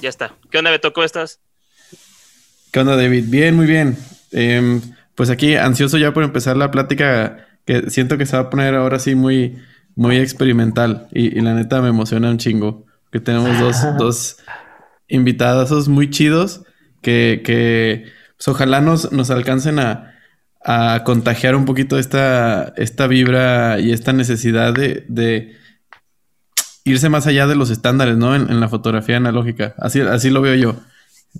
Ya está. ¿Qué onda, Beto? ¿Cómo estás? ¿Qué onda, David? Bien, muy bien. Em, pues aquí ansioso ya por empezar la plática que siento que se va a poner ahora sí muy, muy experimental y, la neta me emociona un chingo que tenemos dos, dos invitados muy chidos que, que pues, ojalá nos, nos alcancen a, a contagiar un poquito esta, esta vibra y esta necesidad de, de irse más allá de los estándares, ¿no? En, la fotografía analógica. Así, así lo veo yo.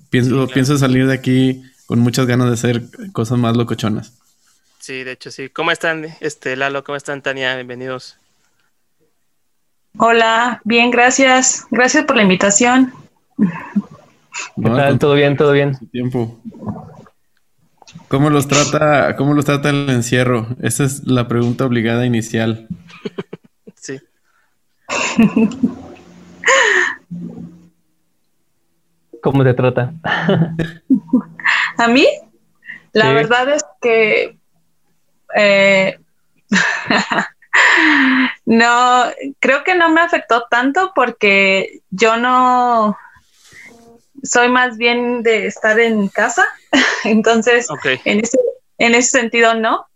Pienso, pienso salir de aquí con muchas ganas de hacer cosas más locochonas. Sí, de hecho, sí. ¿Cómo están, este, Lalo? ¿Cómo están, Tania? Bienvenidos. Hola, bien, gracias. Gracias por la invitación. ¿Qué tal? ¿Todo bien? ¿Todo bien? Tiempo. ¿Cómo los trata, cómo los trata el encierro? Esa es la pregunta obligada inicial. ¿Cómo te trata? ¿A mí? La verdad es que eh, no, creo que no me afectó tanto porque yo no soy más bien de estar en casa, entonces en, ese, en ese sentido no,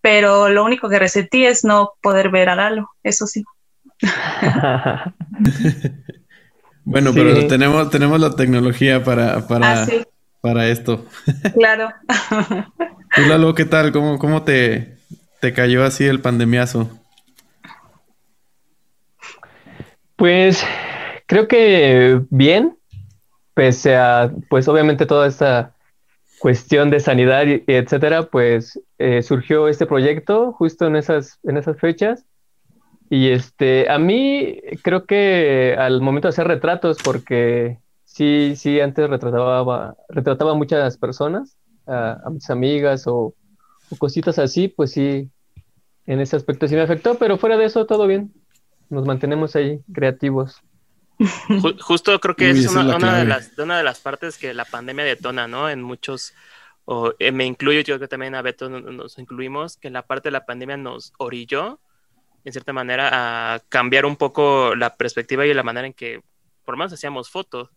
pero lo único que resentí es no poder ver a Lalo, eso sí. bueno, pero tenemos, tenemos la tecnología para, para, ah, para esto. claro. ¿Tú, Lalo, qué tal? ¿Cómo, cómo te, te cayó así el pandemiazo? Pues creo que bien, pese a, pues obviamente toda esta cuestión de sanidad y, etcétera, pues eh, surgió este proyecto justo en esas, en esas fechas. Y este, a mí creo que al momento de hacer retratos, porque sí, sí, antes retrataba, retrataba a muchas personas, a, mis amigas o, o, cositas así, pues sí, en ese aspecto sí me afectó, pero fuera de eso todo bien nos mantenemos ahí creativos. Justo creo que es una, de las, una de las partes que la pandemia detona, ¿no? En muchos, o eh, me incluyo, yo creo que también a Beto nos incluimos, que en la parte de la pandemia nos orilló, en cierta manera, a cambiar un poco la perspectiva y la manera en que, por lo menos, hacíamos fotos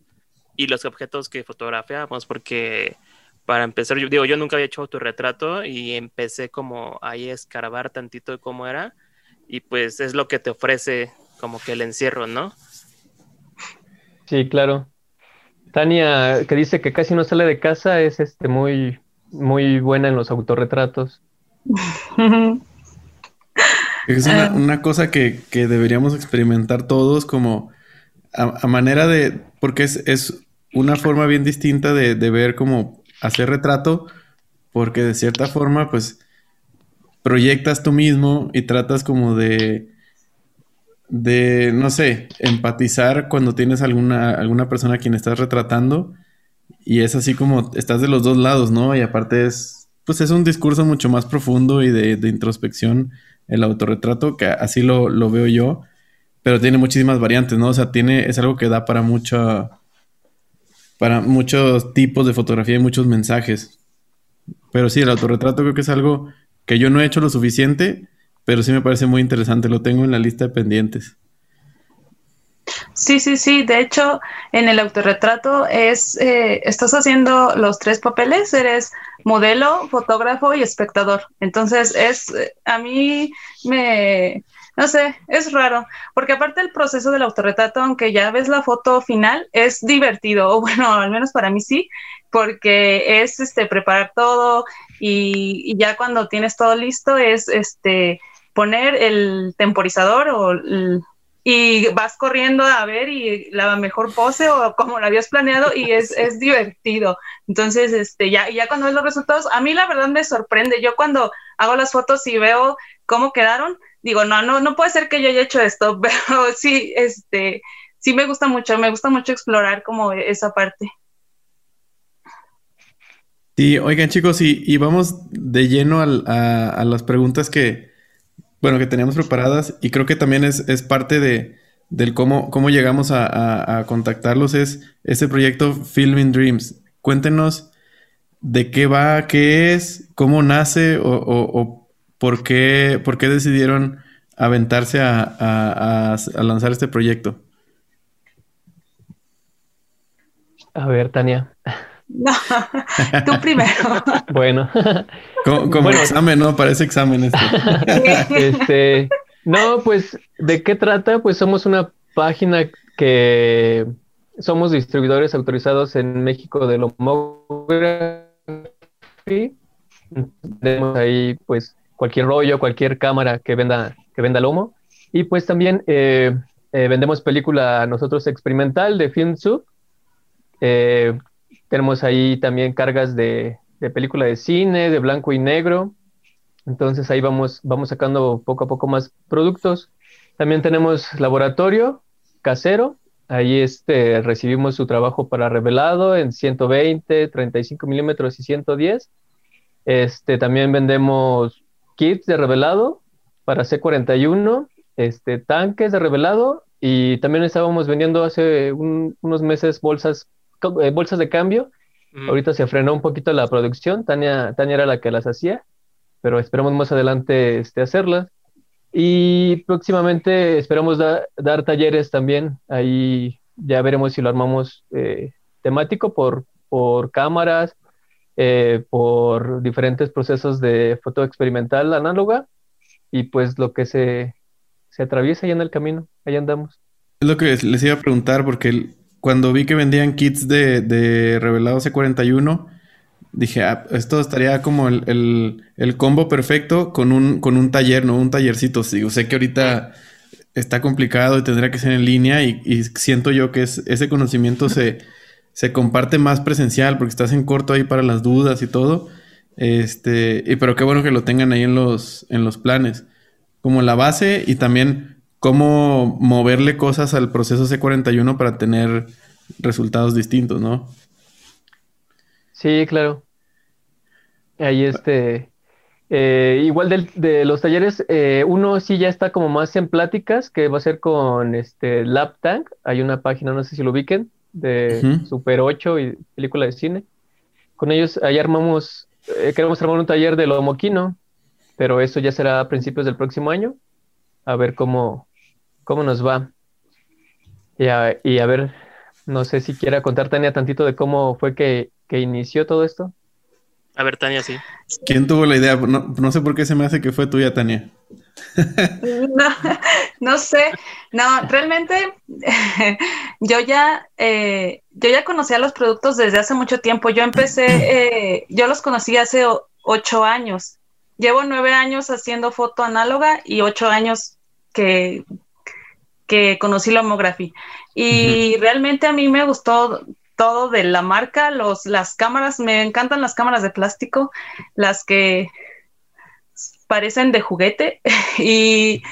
y los objetos que fotografiábamos, porque para empezar, yo digo, yo nunca había hecho autorretrato y empecé como ahí a escarbar tantito de cómo era y pues es lo que te ofrece como que el encierro, ¿no? Sí, claro. Tania, que dice que casi no sale de casa, es este muy, muy buena en los autorretratos. Es una, cosa que, deberíamos experimentar todos como a, manera de, porque es, es, una forma bien distinta de, de ver cómo hacer retrato, porque de cierta forma, pues proyectas tú mismo y tratas como de, de, no sé, empatizar cuando tienes alguna, alguna persona a quien estás retratando y es así como estás de los dos lados, ¿no? Y aparte es, pues es un discurso mucho más profundo y de, de introspección el autorretrato, que así lo, lo, veo yo, pero tiene muchísimas variantes, ¿no? O sea, tiene, es algo que da para mucho, para muchos tipos de fotografía y muchos mensajes. Pero sí, el autorretrato creo que es algo que yo no he hecho lo suficiente, pero sí me parece muy interesante, lo tengo en la lista de pendientes. Sí, sí, sí. De hecho, en el autorretrato es, eh, estás haciendo los tres papeles, eres modelo, fotógrafo y espectador. Entonces, es, a mí me, no sé, es raro, porque aparte el proceso del autorretrato, aunque ya ves la foto final, es divertido, o bueno, al menos para mí sí, porque es este preparar todo y, ya cuando tienes todo listo es este poner el temporizador o y vas corriendo a ver y la mejor pose o como lo habías planeado y es, es divertido. Entonces, este, ya, ya cuando ves los resultados, a mí la verdad me sorprende. Yo cuando hago las fotos y veo cómo quedaron, digo, no, no, no puede ser que yo haya hecho esto, pero sí, este, sí me gusta mucho, me gusta mucho explorar como esa parte. Sí, oigan chicos, y, vamos de lleno a, las preguntas que, bueno, que teníamos preparadas y creo que también es, parte de, del cómo, cómo llegamos a, contactarlos, es ese proyecto Filming Dreams. Cuéntenos de qué va, qué es, cómo nace o, por, qué, por qué decidieron aventarse a lanzar este proyecto. A ver, Tania. No, tú primero. bueno. Como, examen, ¿no? Parece examen esto. este, no, pues, ¿de qué trata? Pues somos una página que somos distribuidores autorizados en México de Lomography. Tenemos ahí, pues, cualquier rollo, cualquier cámara que venda, que venda lomo. Y pues también eh, eh, vendemos película nosotros experimental de FilmSub. Eh, tenemos ahí también cargas de, de, película de cine, de blanco y negro. Entonces ahí vamos, vamos sacando poco a poco más productos. También tenemos laboratorio casero. Ahí este, recibimos su trabajo para revelado en 120, 35 milímetros y 110. Este, también vendemos kits de revelado para C41, este, tanques de revelado y también estábamos vendiendo hace unos meses bolsas, bolsas de cambio. Mm. Ahorita se frenó un poquito la producción, Tania, Tania era la que las hacía, pero esperamos más adelante este, hacerlas. Y próximamente esperamos dar talleres también. Ahí ya veremos si lo armamos eh, temático por, por cámaras, eh, por diferentes procesos de foto experimental análoga y pues lo que se, se atraviesa ahí en el camino, ahí andamos. Es lo que les iba a preguntar porque cuando vi que vendían kits de, de revelado C41, dije, ah, esto estaría como el, combo perfecto con un, con un taller, ¿no? Un tallercito. Sí, sé que ahorita está complicado y tendría que ser en línea y, siento yo que es, ese conocimiento se, se, comparte más presencial porque estás en corto ahí para las dudas y todo. Este, y pero qué bueno que lo tengan ahí en los, en los planes. Como la base y también cómo moverle cosas al proceso C41 para tener resultados distintos, ¿no? Sí, claro. Ahí este, eh, igual de, los talleres, eh, uno sí ya está como más en pláticas, que va a ser con este Lab Tank. Hay una página, no sé si lo ubiquen, de Super 8 y película de cine. Con ellos ahí armamos, eh, queremos armar un taller de lo moquino, pero eso ya será a principios del próximo año. A ver cómo, cómo nos va. Y a, y a ver, no sé si quiera contar Tania tantito de cómo fue que que inició todo esto? A ver, Tania, sí. ¿Quién tuvo la idea? No, sé por qué se me hace que fue tuya, Tania. no, sé. No, realmente yo ya eh, yo ya conocía los productos desde hace mucho tiempo. Yo empecé, eh, yo los conocí hace ocho años. Llevo nueve años haciendo foto análoga y ocho años que, que conocí la homografía. Y realmente a mí me gustó todo de la marca, los, las cámaras, me encantan las cámaras de plástico, las que parecen de juguete. y,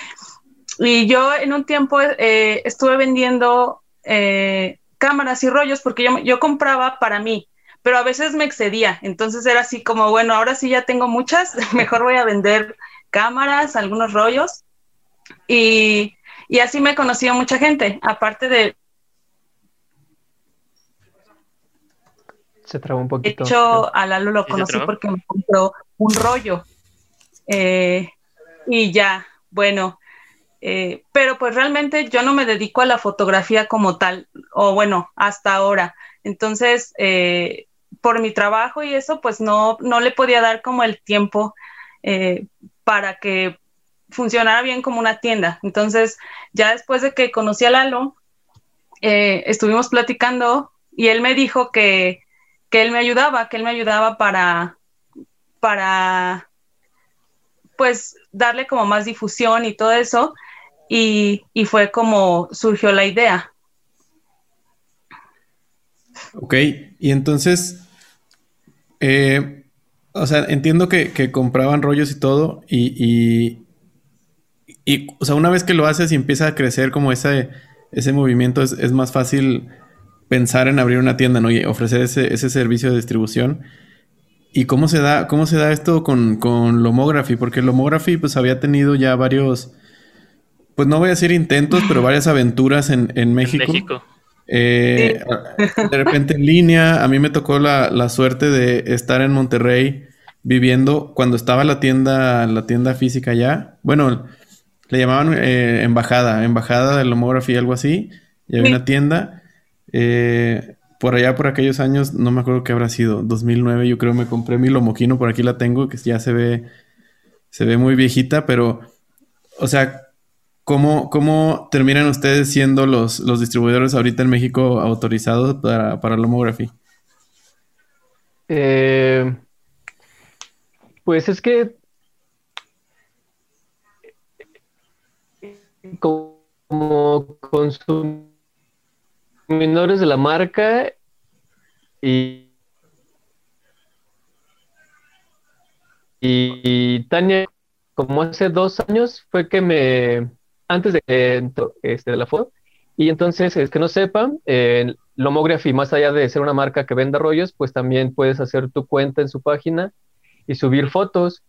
yo en un tiempo eh, estuve vendiendo eh, cámaras y rollos porque yo, yo compraba para mí, pero a veces me excedía. Entonces era así como, bueno, ahora sí ya tengo muchas, mejor voy a vender cámaras, algunos rollos. Y, y así me conocido mucha gente, aparte de, Se trabó un poquito. De hecho, a Lalo lo conocí porque me compró un rollo. Eh, y ya, bueno. Eh, pero pues realmente yo no me dedico a la fotografía como tal, o bueno, hasta ahora. Entonces, eh, por mi trabajo y eso, pues no, no le podía dar como el tiempo para que funcionara bien como una tienda. Entonces, ya después de que conocí a Lalo, estuvimos platicando y él me dijo que que él me ayudaba, que él me ayudaba para, para, pues, darle como más difusión y todo eso. Y, fue como surgió la idea. Ok, y entonces, eh, o sea, entiendo que, compraban rollos y todo, y, y, o sea, una vez que lo haces y empieza a crecer como ese, ese movimiento, es, es más fácil pensar en abrir una tienda, ¿no? Y ofrecer ese, servicio de distribución. ¿Y cómo se da, cómo se da esto con, con Lomography? Porque Lomography pues había tenido ya varios, pues no voy a decir intentos, pero varias aventuras en, México. Eh, de repente en línea, a mí me tocó la, suerte de estar en Monterrey viviendo cuando estaba la tienda, la tienda física ya. Bueno, le llamaban eh, embajada, embajada de Lomography, algo así. Y había una tienda. Eh, por allá, por aquellos años, no me acuerdo qué habrá sido, 2009, yo creo me compré mi Lomoquino, por aquí la tengo, que ya se ve, se ve muy viejita, pero, o sea, ¿cómo, cómo terminan ustedes siendo los, los distribuidores ahorita en México autorizados para, para Lomography? Eh, pues es que como consumidores de la marca y, y, Tania, como hace dos años, fue que me, antes de, este, de la foto, y entonces, es que no sepan, eh, Lomography, más allá de ser una marca que venda rollos, pues también puedes hacer tu cuenta en su página y subir fotos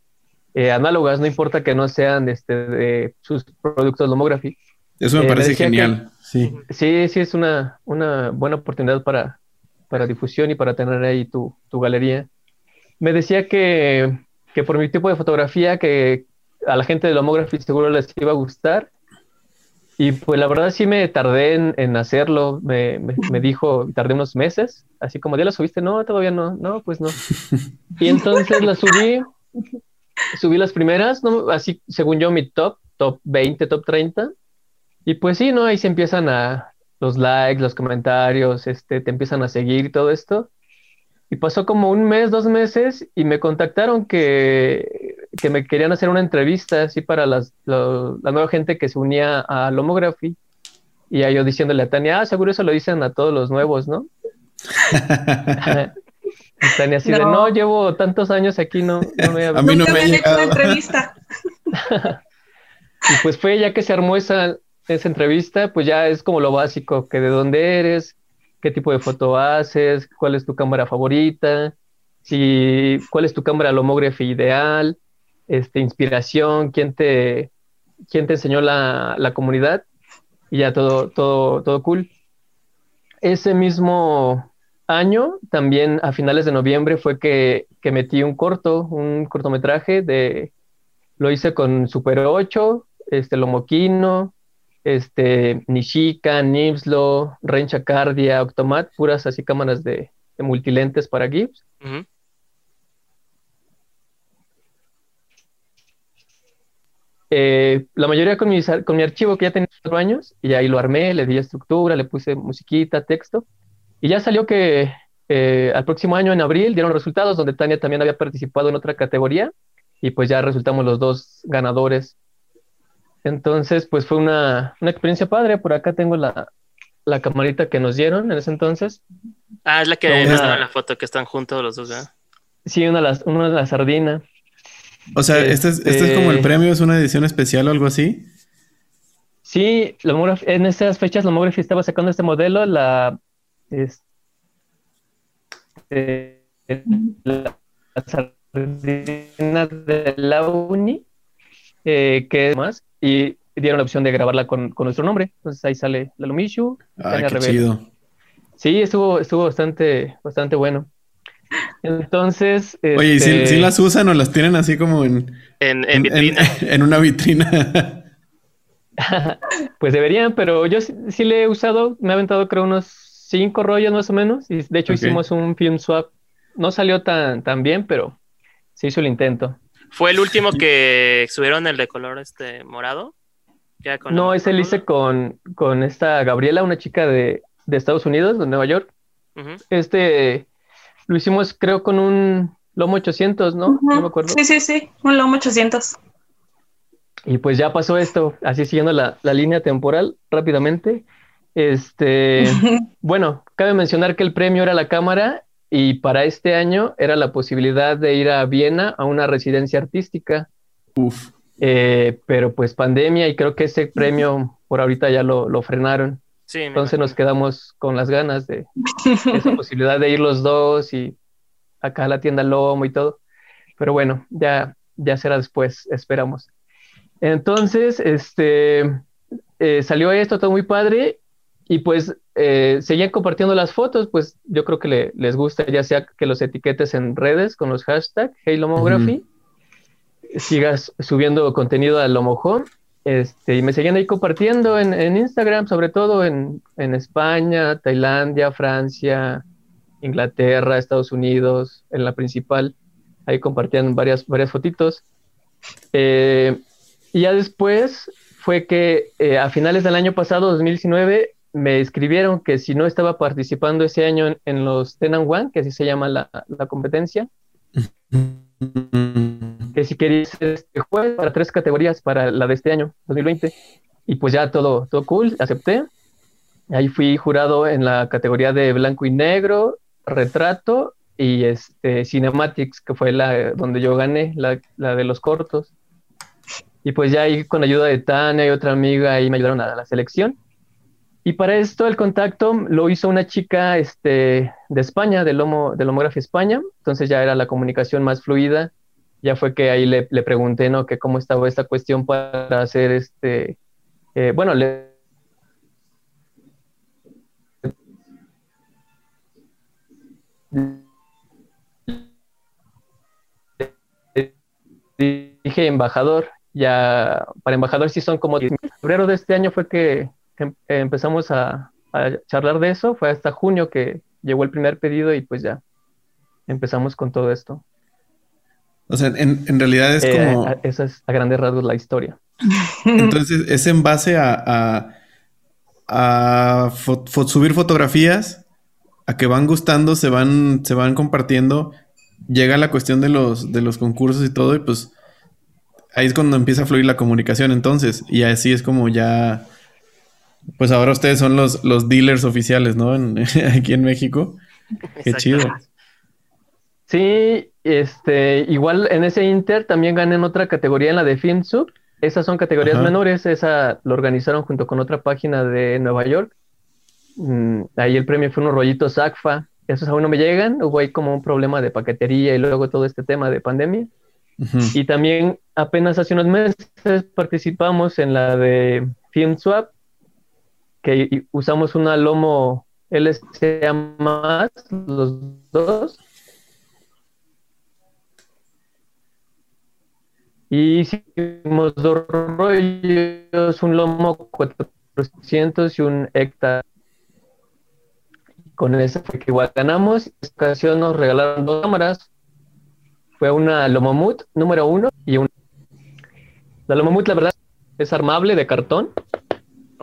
eh, análogas, no importa que no sean este, de sus productos Lomography. Eso me eh, parece genial. Sí. sí, sí, es una, una buena oportunidad para, para difusión y para tener ahí tu, tu galería. Me decía que, que, por mi tipo de fotografía, que a la gente de Lomography seguro les iba a gustar. Y pues la verdad sí me tardé en, en hacerlo. Me, me, dijo, tardé unos meses, así como, ¿ya la subiste? No, todavía no. No, pues no. Y entonces la subí, subí las primeras, ¿no? así según yo mi top, top 20, top 30. Y pues sí, ¿no? Ahí se empiezan a los likes, los comentarios, este, te empiezan a seguir y todo esto. Y pasó como un mes, dos meses y me contactaron que, que me querían hacer una entrevista así para las, la nueva gente que se unía a Lomography. Y yo diciéndole a Tania, ah, seguro eso lo dicen a todos los nuevos, ¿no? y Tania así de, no, llevo tantos años aquí, no, no me A mí no me, hecho una entrevista. y pues fue ya que se armó esa, esa entrevista, pues ya es como lo básico, que de dónde eres, qué tipo de foto haces, cuál es tu cámara favorita, si, cuál es tu cámara lomography ideal, este, inspiración, quién te, quién te enseñó la, la comunidad, y ya todo, todo, todo cool. Ese mismo año, también a finales de noviembre, fue que, que metí un corto, un cortometraje de, lo hice con Super 8, este, Lomoquino, este, Nishika, Nibslo, Rencha Cardia, Octomat, puras así cámaras de, multilentes para Gibbs. Eh, la mayoría con mi, con mi archivo que ya tenía cuatro años, y ahí lo armé, le di estructura, le puse musiquita, texto, y ya salió que eh, al próximo año, en abril, dieron resultados donde Tania también había participado en otra categoría, y pues ya resultamos los dos ganadores entonces, pues fue una, experiencia padre. Por acá tengo la, camarita que nos dieron en ese entonces. Ah, es la que una, la foto que están juntos los dos, ¿verdad? Sí, una de una de la sardina. O sea, este, es, este es como el este premio, es una edición especial o algo así. Sí, en esas fechas Lomography estaba sacando este modelo, la, este, la, sardina de la Uni, eh, que es más, y dieron la opción de grabarla con, nuestro nombre. Entonces ahí sale la Lumishu. Ah, qué chido. Sí, estuvo, estuvo bastante, bastante bueno. Entonces. Oye, ¿y si, este las usan o las tienen así como en. En, vitrina. En, una vitrina. pues deberían, pero yo sí, le he usado. Me ha aventado, creo, unos cinco rollos más o menos. Y de hecho hicimos un film swap. No salió tan, tan bien, pero se hizo el intento. ¿Fue el último que subieron el de color este morado? no, ese lo hice con, con esta Gabriela, una chica de, Estados Unidos, de Nueva York. Este lo hicimos, creo, con un Lomo 800, ¿no? No me acuerdo. Sí, sí, sí, un Lomo 800. Y pues ya pasó esto, así siguiendo la, la línea temporal rápidamente. Este, bueno, cabe mencionar que el premio era la cámara y para este año era la posibilidad de ir a Viena a una residencia artística. Uf. Eh, pero pues pandemia y creo que ese premio por ahorita ya lo, lo frenaron. Sí, Entonces nos quedamos con las ganas de esa posibilidad de ir los dos y acá a la tienda Lomo y todo. Pero bueno, ya, ya será después, esperamos. Entonces, este, eh, salió esto todo muy padre y pues eh, seguían compartiendo las fotos, pues yo creo que les gusta, ya sea que los etiquetes en redes con los hashtags HeyLomography, sigas subiendo contenido al Lomojón Este, y me seguían ahí compartiendo en, Instagram, sobre todo en, España, Tailandia, Francia, Inglaterra, Estados Unidos, en la principal. Ahí compartían varias, varias fotitos. Eh, y ya después fue que eh, a finales del año pasado, 2019, me escribieron que si no estaba participando ese año en, los Tenan One, que así se llama la, la competencia, que si quería ser este juez para tres categorías para la de este año, 2020. Y pues ya todo, todo cool, acepté. Ahí fui jurado en la categoría de blanco y negro, retrato y este cinematics, que fue la donde yo gané, la, la de los cortos. Y pues ya ahí con ayuda de Tania y otra amiga ahí me ayudaron a la selección. Y para esto el contacto lo hizo una chica este, de España, de, Lomo, de Lomografía España, entonces ya era la comunicación más fluida, ya fue que ahí le, le pregunté, ¿no? Que cómo estaba esta cuestión para hacer este, eh, bueno, le dije embajador, ya para embajador sí son como febrero de este año fue que Em, empezamos a, charlar de eso, fue hasta junio que llegó el primer pedido y pues ya empezamos con todo esto. O sea, en, realidad es eh, como... Esa es a grandes rasgos la historia. Entonces, es en base a, a, subir fotografías, a que van gustando, se van, se van compartiendo, llega la cuestión de los, de los concursos y todo, y pues ahí es cuando empieza a fluir la comunicación entonces, y así es como ya pues ahora ustedes son los, los dealers oficiales, ¿no? aquí en México. Qué chido. Sí, este, igual en ese Inter también gané en otra categoría en la de FilmSub. Esas son categorías menores, esa lo organizaron junto con otra página de Nueva York. Mm, ahí el premio fue unos rollitos ACFA. Esos aún no me llegan, hubo ahí como un problema de paquetería y luego todo este tema de pandemia. Y también apenas hace unos meses participamos en la de FilmSwap, que usamos una lomo LCA más, los dos. Y hicimos dos rollos, un lomo 400 y un hectare. Con esa fue que igual ganamos. En esta ocasión nos regalaron dos cámaras. Fue una Lomomut número uno y una. La Lomomut, la verdad, es armable de cartón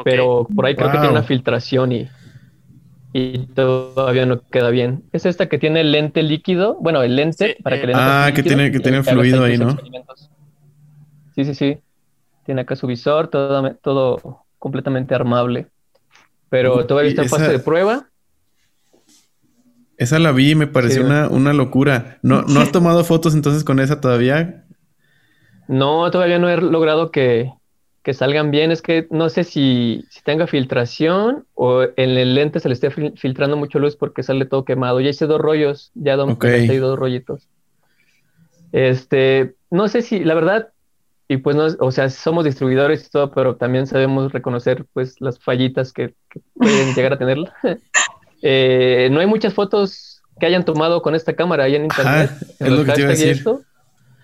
pero por ahí creo que tiene una filtración y, y todavía no queda bien. Es esta que tiene el lente líquido, bueno, el lente para que le Ah, que tiene, que tiene fluido ahí, ¿no? Sí, sí, sí. Tiene acá su visor, todo, todo completamente armable. Pero todavía está en fase de prueba. Esa la vi y me pareció una, una, locura. ¿No, ¿No has tomado fotos entonces con esa todavía? No, todavía no he logrado que, que salgan bien. Es que no sé si, si tenga filtración o en el lente se le esté filtrando mucho luz porque sale todo quemado. Ya hice dos rollos, ya okay. dos rollitos. Este, no sé si, la verdad, y pues no, o sea, somos distribuidores y todo, pero también sabemos reconocer pues las fallitas que, pueden llegar a tener. Eh, no hay muchas fotos que hayan tomado con esta cámara ahí en internet. es lo que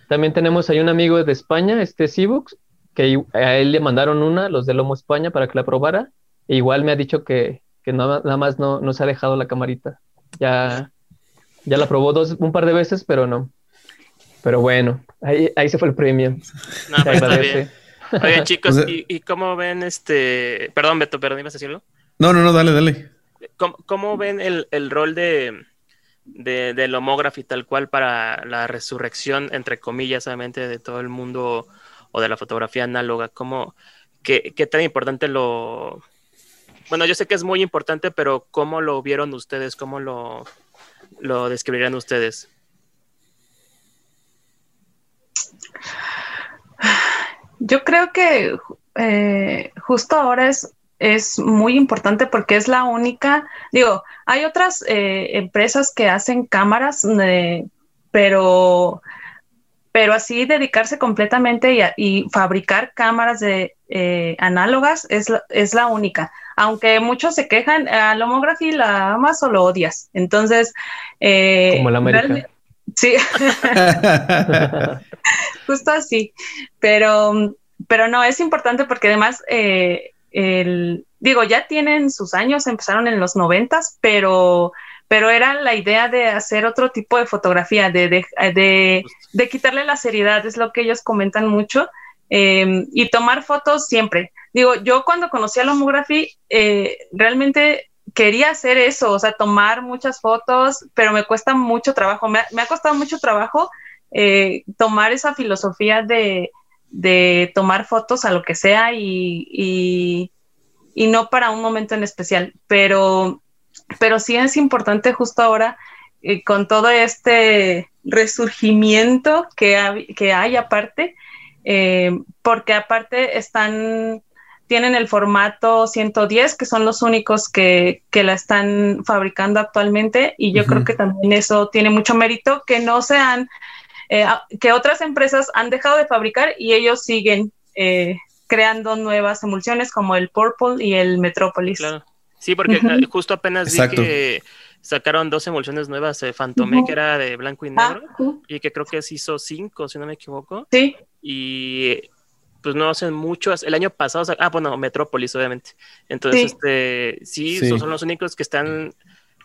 También tenemos ahí un amigo de España, este Cibux, que a él le mandaron una, los de Lomo España, para que la probara. E igual me ha dicho que, que nada más no, no, se ha dejado la camarita. Ya, ya la probó dos, un par de veces, pero no. Pero bueno, ahí, ahí se fue el premio. No, pero está bien. Oigan, chicos, ¿y, cómo ven este. Perdón, Beto, perdón, ¿ibas a decirlo? No, no, no, dale, dale. ¿Cómo, cómo ven el, el rol de, de, del homógrafo tal cual para la resurrección, entre comillas, obviamente, de todo el mundo o de la fotografía análoga? ¿Cómo, qué, qué tan importante lo... Bueno, yo sé que es muy importante, pero ¿cómo lo vieron ustedes? ¿Cómo lo, lo describirían ustedes? Yo creo que eh, justo ahora es, es muy importante porque es la única, digo, hay otras eh, empresas que hacen cámaras, eh, pero pero así dedicarse completamente y, fabricar cámaras de eh, análogas es la, es la única. Aunque muchos se quejan, a la homografía la amas o lo odias. Entonces, eh, como la América. Sí, justo así. Pero, pero no, es importante porque además, eh, el, digo, ya tienen sus años, empezaron en los noventas, pero, pero era la idea de hacer otro tipo de fotografía, de, de, de, quitarle la seriedad, es lo que ellos comentan mucho, eh, y tomar fotos siempre. Digo, yo cuando conocí a la homography, eh, realmente quería hacer eso, o sea, tomar muchas fotos, pero me cuesta mucho trabajo, me, ha costado mucho trabajo eh, tomar esa filosofía de, de, tomar fotos a lo que sea y, y, y, no para un momento en especial, pero, pero sí es importante justo ahora eh, con todo este resurgimiento que, que hay aparte, eh, porque aparte están tienen el formato 110, que son los únicos que, la están fabricando actualmente, y yo creo que también eso tiene mucho mérito, que no sean, eh, que otras empresas han dejado de fabricar y ellos siguen eh, creando nuevas emulsiones como el Purple y el Metropolis. Claro. Sí, porque eh, justo apenas vi que sacaron dos emulsiones nuevas, de Phantom que era de blanco y ah, negro, y que creo que se hizo cinco, si no me equivoco. Sí. Y pues no hacen mucho. El año pasado, ah, bueno, Metrópolis, obviamente. Entonces, sí. este, sí, son los únicos que están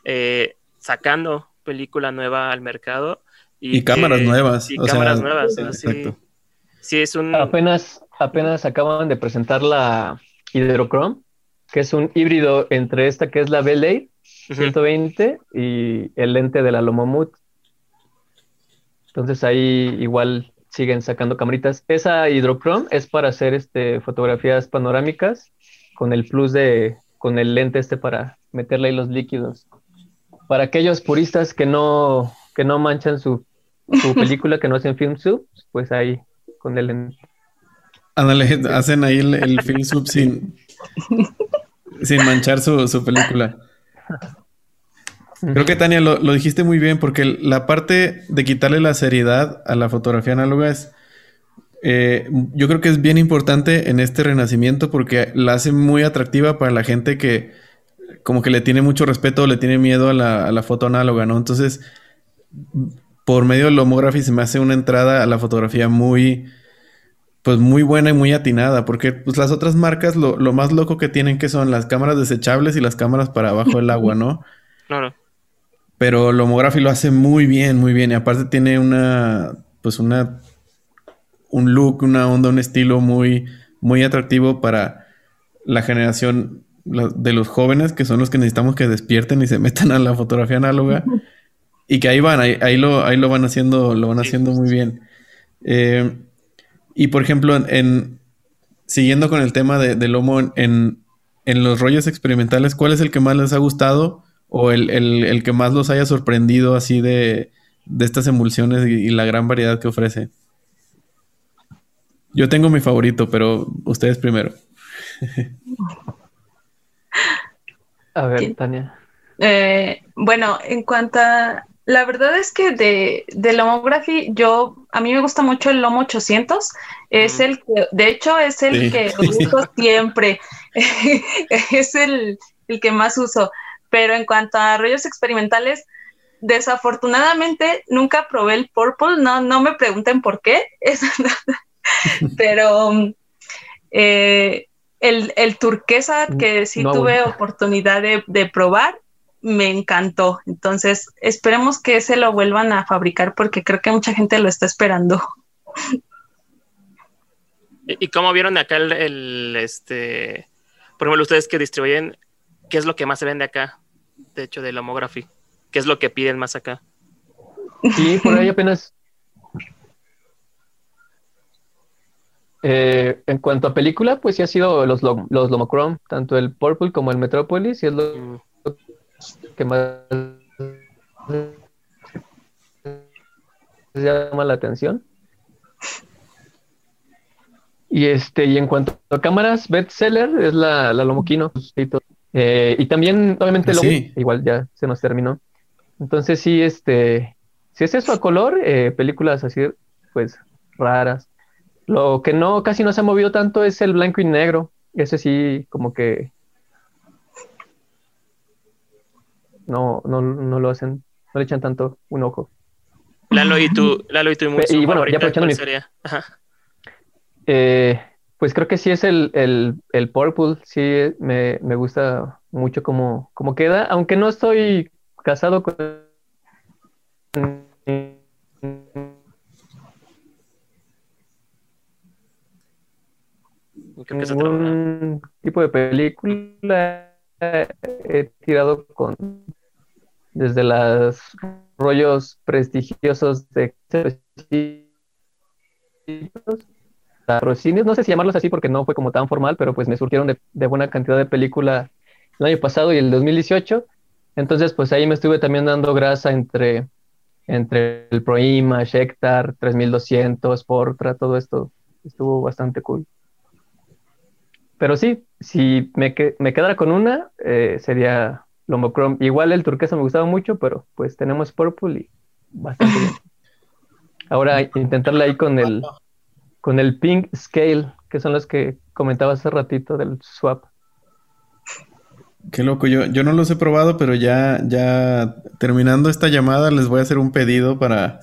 eh, sacando película nueva al mercado. Y, cámaras nuevas. Y cámaras nuevas. Sí, sí, es un... Apenas, apenas acaban de presentar la Hydrochrome, que es un híbrido entre esta que es la Belay 120 y el lente de la Lomomut. Entonces ahí igual siguen sacando camaritas. Esa hidrochrome es para hacer este, fotografías panorámicas con el plus de, con el lente este para meterle ahí los líquidos. Para aquellos puristas que no, que no manchan su, película, que no hacen film sub, pues ahí con el lente. Ándale, hacen ahí el, film sub sin, sin manchar su, su película. Creo que Tania lo, dijiste muy bien porque la parte de quitarle la seriedad a la fotografía análoga es, eh, yo creo que es bien importante en este renacimiento porque la hace muy atractiva para la gente que como que le tiene mucho respeto o le tiene miedo a la, foto análoga, ¿no? Entonces, por medio del homography se me hace una entrada a la fotografía muy, pues muy buena y muy atinada, porque pues las otras marcas lo, lo más loco que tienen que son las cámaras desechables y las cámaras para abajo del agua, ¿no? Claro. Pero Lomography lo hace muy bien, muy bien. Y aparte tiene una, pues una, un look, una onda, un estilo muy, muy atractivo para la generación de los jóvenes, que son los que necesitamos que despierten y se metan a la fotografía análoga. y que ahí van, ahí, lo, ahí lo van haciendo, lo van haciendo muy bien. Eh, y por ejemplo, en, siguiendo con el tema de, Lomo, en, en los rollos experimentales, ¿cuál es el que más les ha gustado? o el, que más los haya sorprendido así de, estas emulsiones y, la gran variedad que ofrece? Yo tengo mi favorito, pero ustedes primero. a ver, Tania. Eh, bueno, en cuanto a... La verdad es que de, de Lomography, yo, a mí me gusta mucho el Lomo 800. Es el que, de hecho, es el que uso siempre. es el, el que más uso. Pero en cuanto a rollos experimentales, desafortunadamente nunca probé el Purple, no, no me pregunten por qué, pero eh, el, turquesa que sí tuve oportunidad de, probar, me encantó. Entonces, esperemos que se lo vuelvan a fabricar porque creo que mucha gente lo está esperando. ¿Y cómo vieron acá el, el este, por ejemplo, ustedes que distribuyen ¿qué es lo que más se vende acá? De hecho, de la homography. ¿Qué es lo que piden más acá? Sí, por ahí apenas. Eh, en cuanto a película, pues sí ha sido los, los Lomochrome, tanto el Purple como el Metropolis, y es lo mm. Que más llama la atención. Y este, y en cuanto a cámaras, bestseller es la, la Lomoquino. Eh, y también, obviamente, lo igual ya se nos terminó. Entonces, sí, este, si es eso a color, eh, películas así, pues, raras. Lo que no, casi no se ha movido tanto es el blanco y negro. Ese sí, como que no, no, no lo hacen, no le echan tanto un ojo. Lalo y tú, Lalo y tú y bueno, ya aprovechando mi... Eh, pues creo que sí es el, el, el Purple, sí me, me gusta mucho cómo, cómo queda, aunque no estoy casado con un tipo de película he tirado con desde los rollos prestigiosos de patrocinios, no sé si llamarlos así porque no fue como tan formal, pero pues me surgieron de, de buena cantidad de película el año pasado y el 2018. Entonces, pues ahí me estuve también dando grasa entre, entre el Proima, Shektar, 3200, Portra, todo esto estuvo bastante cool. Pero sí, si me, me quedara con una, eh, sería Lomochrome. Igual el turquesa me gustaba mucho, pero pues tenemos Purple y bastante bien. Ahora intentarle ahí con el, con el Pink Scale, que son los que comentaba hace ratito del swap. Qué loco, yo, yo no los he probado, pero ya, ya terminando esta llamada les voy a hacer un pedido para,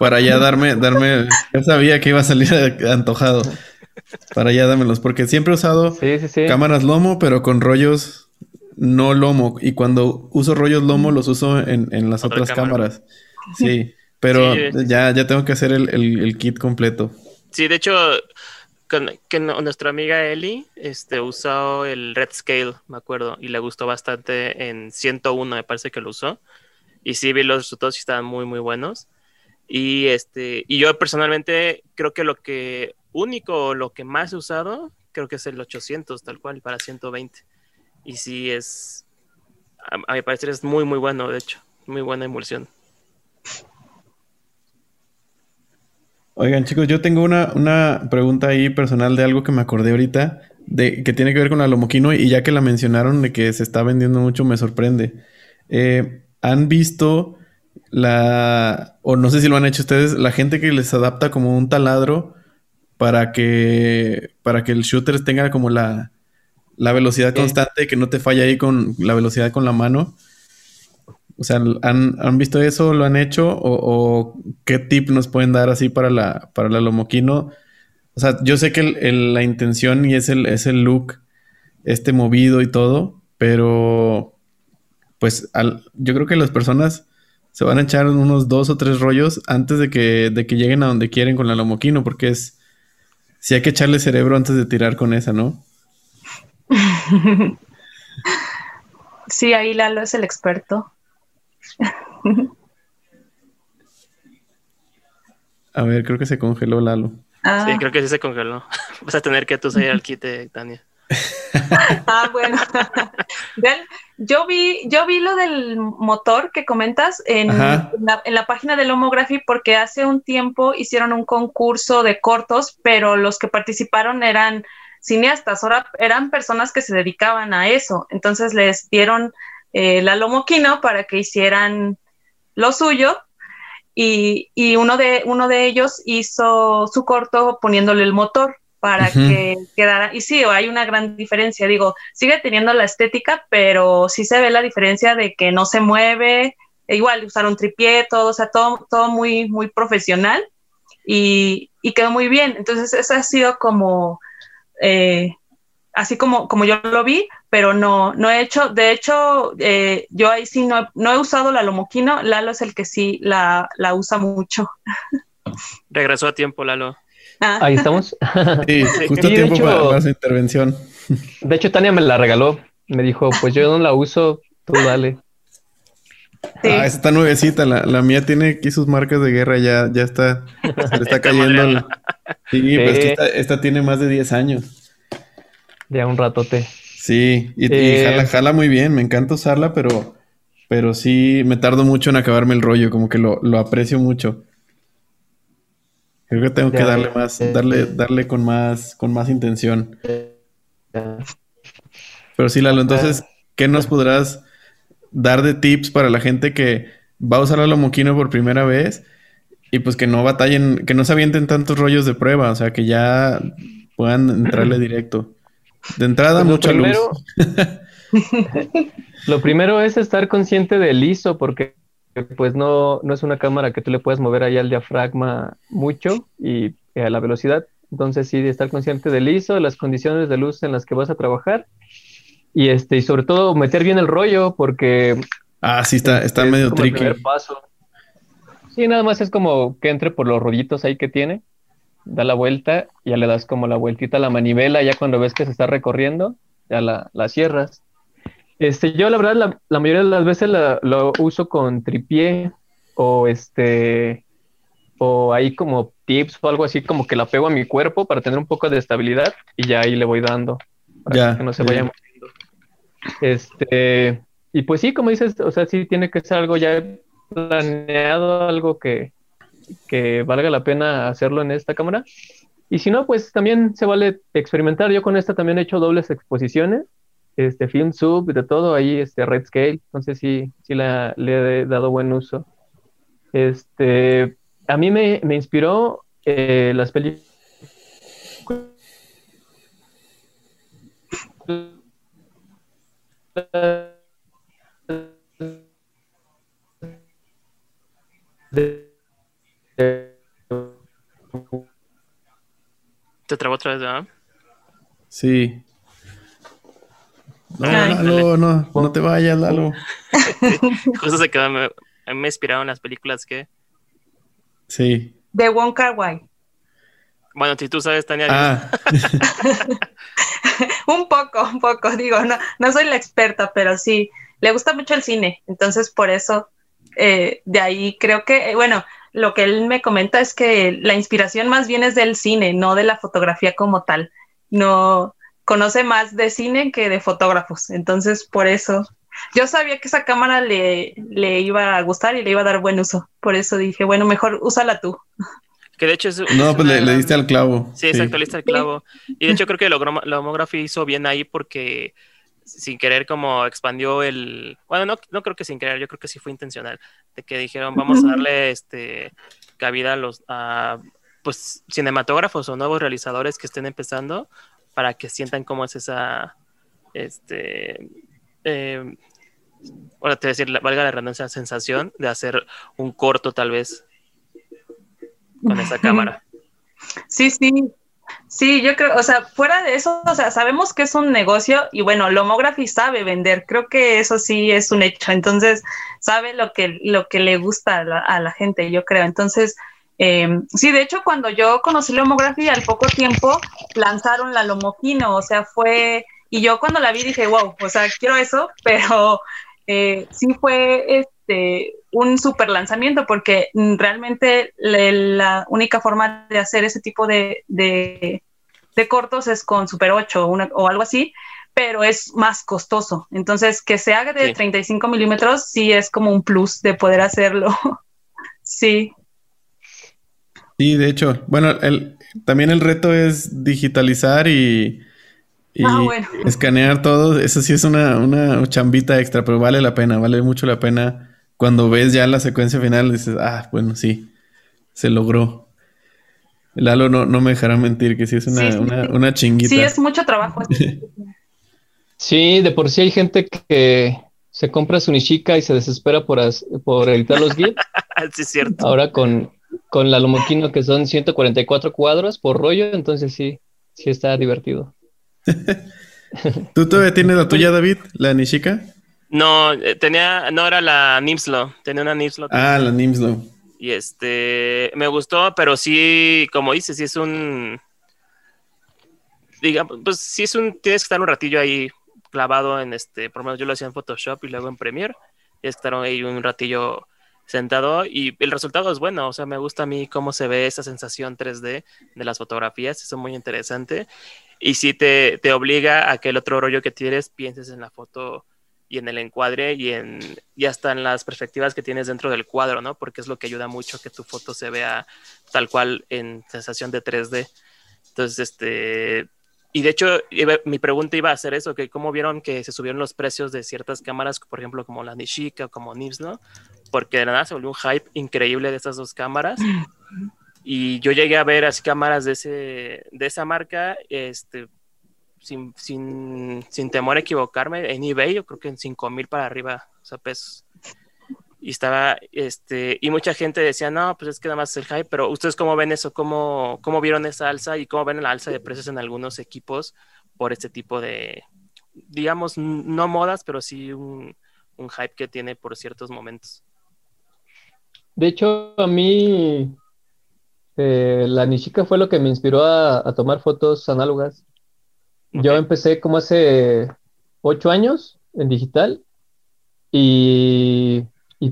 para ya darme, darme, ya sabía que iba a salir antojado. Para ya dámelos, porque siempre he usado cámaras lomo, pero con rollos no lomo. Y cuando uso rollos lomo, los uso en, las otras cámaras. Sí, pero ya, ya tengo que hacer el, kit completo. Sí, de hecho, que nuestra amiga Eli este, usó el Red Scale, me acuerdo, y le gustó bastante en 101, me parece que lo usó. Y sí, vi los resultados y estaban muy, muy buenos. Y, este, y yo personalmente creo que lo que único, lo que más he usado, creo que es el 800, tal cual, para 120. Y sí es, a, mi parecer es muy, muy bueno, de hecho, muy buena emulsión. Oigan, chicos, yo tengo una, una, pregunta ahí personal de algo que me acordé ahorita, de que tiene que ver con la Lomoquino, y ya que la mencionaron de que se está vendiendo mucho, me sorprende. Eh, ¿Han visto la, o no sé si lo han hecho ustedes, la gente que les adapta como un taladro para que, para que el shooter tenga como la, la velocidad constante, que no te falle ahí con la velocidad con la mano. O sea, ¿han, ¿han visto eso? ¿Lo han hecho? O, qué tip nos pueden dar así para la, para la Lomoquino? O sea, yo sé que la intención y es el, es el look, este movido y todo, pero pues yo creo que las personas se van a echar unos dos o tres rollos antes de que, de que lleguen a donde quieren con la Lomoquino, porque es, si hay que echarle cerebro antes de tirar con esa, ¿no? sí, ahí Lalo es el experto. A ver, creo que se congeló Lalo. Ah. Sí, creo que sí se congeló. Vas a tener que tú salir al quite, Tania. ah, bueno. yo vi, yo vi lo del motor que comentas en, la, página de Lomography porque hace un tiempo hicieron un concurso de cortos, pero los que participaron eran cineastas, ahora eran personas que se dedicaban a eso. Entonces les dieron eh, la Lomoquino para que hicieran lo suyo. Y, y uno, de, uno de ellos hizo su corto poniéndole el motor para que quedara. Y sí, hay una gran diferencia. Digo, sigue teniendo la estética, pero sí se ve la diferencia de que no se mueve. E igual usaron tripié, todo, o sea, todo, todo muy, muy profesional y, y quedó muy bien. Entonces, eso ha sido como, eh, así como, como yo lo vi, pero no, no he hecho, de hecho, eh, yo ahí sí no, no, he usado la Lomoquino, Lalo es el que sí la, la usa mucho. Regresó a tiempo, Lalo. Ah. Ahí estamos. Sí, justo tiempo para, su intervención. De hecho, Tania me la regaló. Me dijo, pues yo no la uso, tú dale. Ah, esa está nuevecita. La, mía tiene aquí sus marcas de guerra, ya, ya está, se le está cayendo. Sí, pero es que esta, tiene más de 10 años. Ya un ratote. Sí, y, eh, jala, jala, muy bien, me encanta usarla, pero, pero sí me tardo mucho en acabarme el rollo, como que lo, lo aprecio mucho. Creo que tengo que darle más, darle, darle con más, con más intención. Pero sí, Lalo, entonces, ¿qué nos podrás dar de tips para la gente que va a usar a la Moquino por primera vez y pues que no batallen, que no se avienten tantos rollos de prueba, o sea, que ya puedan entrarle directo. De entrada, pues mucha luz. lo primero es estar consciente del ISO, porque pues no, no es una cámara que tú le puedas mover ahí al diafragma mucho y a la velocidad. Entonces sí, estar consciente del ISO, las condiciones de luz en las que vas a trabajar y este y sobre todo meter bien el rollo porque ah sí está está medio tricky. paso. Sí, nada más es como que entre por los rollitos ahí que tiene, da la vuelta, ya le das como la vueltita a la manivela, ya cuando ves que se está recorriendo, ya la, la cierras. Este, yo la verdad la, la mayoría de las veces la, lo uso con tripié o este o ahí como tips o algo así como que la pego a mi cuerpo para tener un poco de estabilidad y ya ahí le voy dando para que no se vaya. Este, y pues sí, como dices, o sea, sí tiene que ser algo ya planeado, algo que, que valga la pena hacerlo en esta cámara. Y si no, pues también se vale experimentar. Yo con esta también he hecho dobles exposiciones, este film sub, de todo ahí, este red scale. Entonces sí, sí la, le he dado buen uso. Este, a mí me, me inspiró eh, las películas. ¿Te trabó otra vez, verdad? Sí. No, Lalo, no, no te vayas, Lalo. Justo se quedó, me, me inspiraron las películas que Sí. De Wong Kar Wai. Bueno, si tú sabes, Tania. Ah. un poco, un poco, digo, no, no soy la experta, pero sí, le gusta mucho el cine, entonces por eso, eh, de ahí creo que, eh, bueno, lo que él me comenta es que la inspiración más bien es del cine, no de la fotografía como tal. No conoce más de cine que de fotógrafos, entonces por eso yo sabía que esa cámara le, le iba a gustar y le iba a dar buen uso. Por eso dije, bueno, mejor úsala tú. Que de hecho es. No, pues le, diste al clavo. Sí, exacto, le diste al clavo. Y de hecho creo que la homografía hizo bien ahí porque sin querer como expandió el. Bueno, no, no creo que sin querer, yo creo que sí fue intencional. De que dijeron, vamos a darle este cabida a los a, pues cinematógrafos o nuevos realizadores que estén empezando para que sientan cómo es esa este eh, ahora te voy a decir, valga la redundancia, sensación de hacer un corto tal vez con esa cámara. Sí, sí. Sí, yo creo, o sea, fuera de eso, o sea, sabemos que es un negocio y bueno, Lomography sabe vender, creo que eso sí es un hecho, entonces sabe lo que, lo que le gusta a la, gente, yo creo. Entonces, em, sí, de hecho, cuando yo conocí Lomography, al poco tiempo lanzaron la Lomoquino, o sea, fue, y yo cuando la vi dije, wow, o sea, quiero eso, pero eh, sí fue este, un super lanzamiento porque realmente la única forma de hacer ese tipo de, de, cortos es con Super 8 o algo así, pero es más costoso. Entonces, que se haga de 35 milímetros sí es como un plus de poder hacerlo. sí. Sí, de hecho, bueno, el, también el reto es digitalizar y y ah, escanear todo, eso sí es una, una chambita extra, pero vale la pena, vale mucho la pena. Cuando ves ya la secuencia final, dices, ah, bueno, sí, se logró. Lalo no, no me dejará mentir que sí es una, una, chinguita. Sí, es mucho trabajo. sí, de por sí hay gente que se compra su Nishika y se desespera por, por editar los GIFs. sí, es cierto. Ahora con, con la Lomoquino que son 144 cuadros por rollo, entonces sí, sí está divertido. ¿Tú todavía tienes la tuya, David? ¿La Nishika? No, eh, tenía, no era la Nimslo, tenía una Nimslo. Ah, la Nimslo. Y este, me gustó, pero sí, como dices, sí es un, digamos, pues sí es un, tienes que estar un ratillo ahí clavado en este, por lo menos yo lo hacía en Photoshop y luego en Premiere, tienes que estar ahí un ratillo sentado y el resultado es bueno, o sea, me gusta a mí cómo se ve esa sensación 3D de las fotografías, eso es muy interesante y sí te, te, obliga a que el otro rollo que tienes pienses en la foto y en el encuadre y, en, y hasta en las perspectivas que tienes dentro del cuadro, ¿no? Porque es lo que ayuda mucho que tu foto se vea tal cual en sensación de 3D. Entonces, este, y de hecho, mi pregunta iba a ser eso, que cómo vieron que se subieron los precios de ciertas cámaras, por ejemplo, como la Nishika o como Nibs, ¿no? Porque de nada se volvió un hype increíble de estas dos cámaras. Y yo llegué a ver así cámaras de, ese, de esa marca, este, sin, sin, sin temor a equivocarme, en eBay, yo creo que en 5 mil para arriba, o sea, pesos. y estaba, este, y mucha gente decía, no, pues es que nada más el hype, pero ustedes cómo ven eso, cómo, cómo vieron esa alza y cómo ven la alza de precios en algunos equipos por este tipo de, digamos, no modas, pero sí un, un hype que tiene por ciertos momentos. De hecho, a mí eh, la Nishika fue lo que me inspiró a, tomar fotos análogas. Yo empecé como hace ocho años en digital y,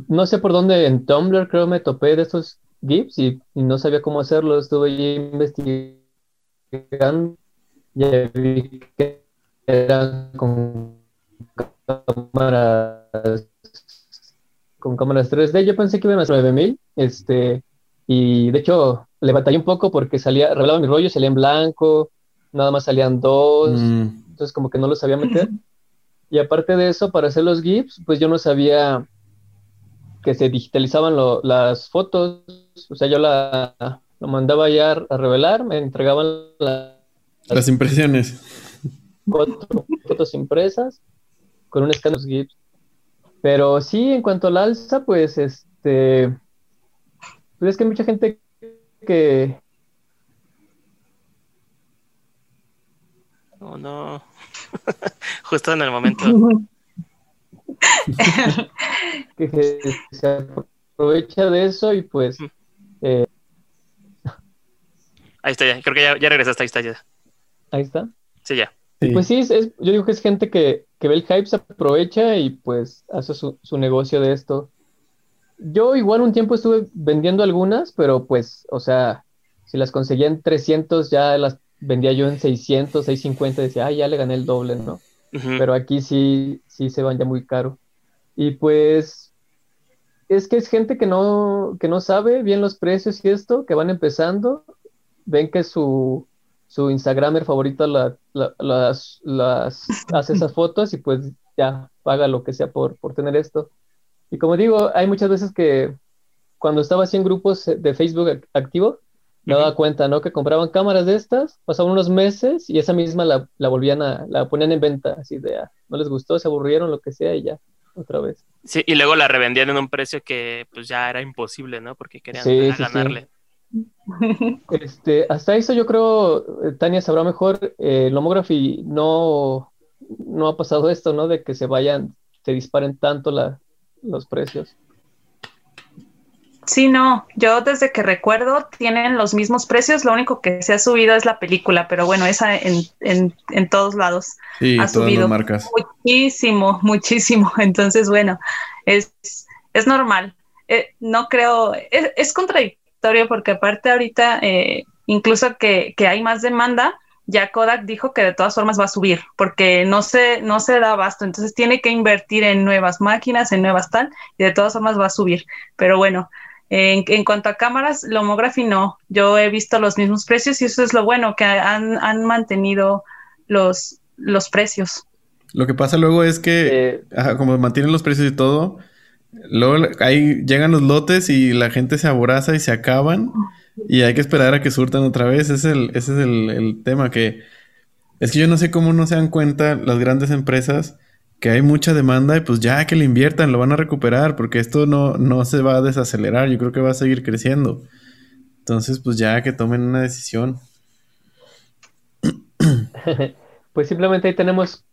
no sé por dónde en Tumblr creo me topé de estos GIFs y, no sabía cómo hacerlo. Estuve investigando y vi que eran con cámaras con cámaras 3D. Yo pensé que iban a 9000, este, y de hecho le batallé un poco porque salía, revelaba mi rollo, salía en blanco, nada más salían dos, mm. entonces como que no lo sabía meter. Y aparte de eso, para hacer los GIFs, pues yo no sabía que se digitalizaban las fotos, o sea, yo la, lo mandaba ya a revelar, me entregaban las impresiones. fotos impresas con un escáner de GIFs. Pero sí, en cuanto al alza, pues este, pues es que hay mucha gente que... Oh, no. Justo en el momento. que se aprovecha de eso y pues... Eh... Ahí está ya, creo que ya, ya regresaste, ahí está ya. Ahí está. Sí, ya. Pues sí, es, yo digo que es gente que, que, ve el hype, se aprovecha y pues hace su, su, negocio de esto. Yo igual un tiempo estuve vendiendo algunas, pero pues, o sea, si las conseguía en 300, ya las vendía yo en 600, 650, decía, ah, ya le gané el doble, ¿no? Pero aquí sí, sí se van ya muy caro. Y pues, es que es gente que no, que no sabe bien los precios y esto, que van empezando, ven que su, su Instagramer favorito las, las hace esas fotos y pues ya paga lo que sea por, por tener esto. Y como digo, hay muchas veces que cuando estaba así en grupos de Facebook activo, me daba cuenta, ¿no? Que compraban cámaras de estas, pasaban unos meses y esa misma la, la volvían a, la ponían en venta, así de, ah, no les gustó, se aburrieron, lo que sea, y ya, otra vez. Sí, y luego la revendían en un precio que pues ya era imposible, ¿no? Porque querían ganarle. Este, hasta eso yo creo, eh, Tania sabrá mejor, eh, Lomography no, no ha pasado esto, ¿no? De que se vayan, se disparen tanto los precios. Sí, no, yo desde que recuerdo tienen los mismos precios, lo único que se ha subido es la película, pero bueno, esa en, en, todos lados ha subido muchísimo, muchísimo, entonces bueno, es, es normal. Eh, no creo, es, es contradictorio porque aparte ahorita, eh, incluso que, hay más demanda, ya Kodak dijo que de todas formas va a subir, porque no se, no se da abasto, entonces tiene que invertir en nuevas máquinas, en nuevas tal, y de todas formas va a subir. Pero bueno, en, en cuanto a cámaras, Lomography no, yo he visto los mismos precios y eso es lo bueno, que han, han mantenido los, los precios. Lo que pasa luego es que, eh, como mantienen los precios y todo, Luego ahí llegan los lotes y la gente se aboraza y se acaban y hay que esperar a que surtan otra vez. Ese es el, ese es el, tema que... Es que yo no sé cómo no se dan cuenta las grandes empresas que hay mucha demanda y pues ya que le inviertan, lo van a recuperar porque esto no, no se va a desacelerar, yo creo que va a seguir creciendo. Entonces pues ya que tomen una decisión. Pues simplemente ahí tenemos...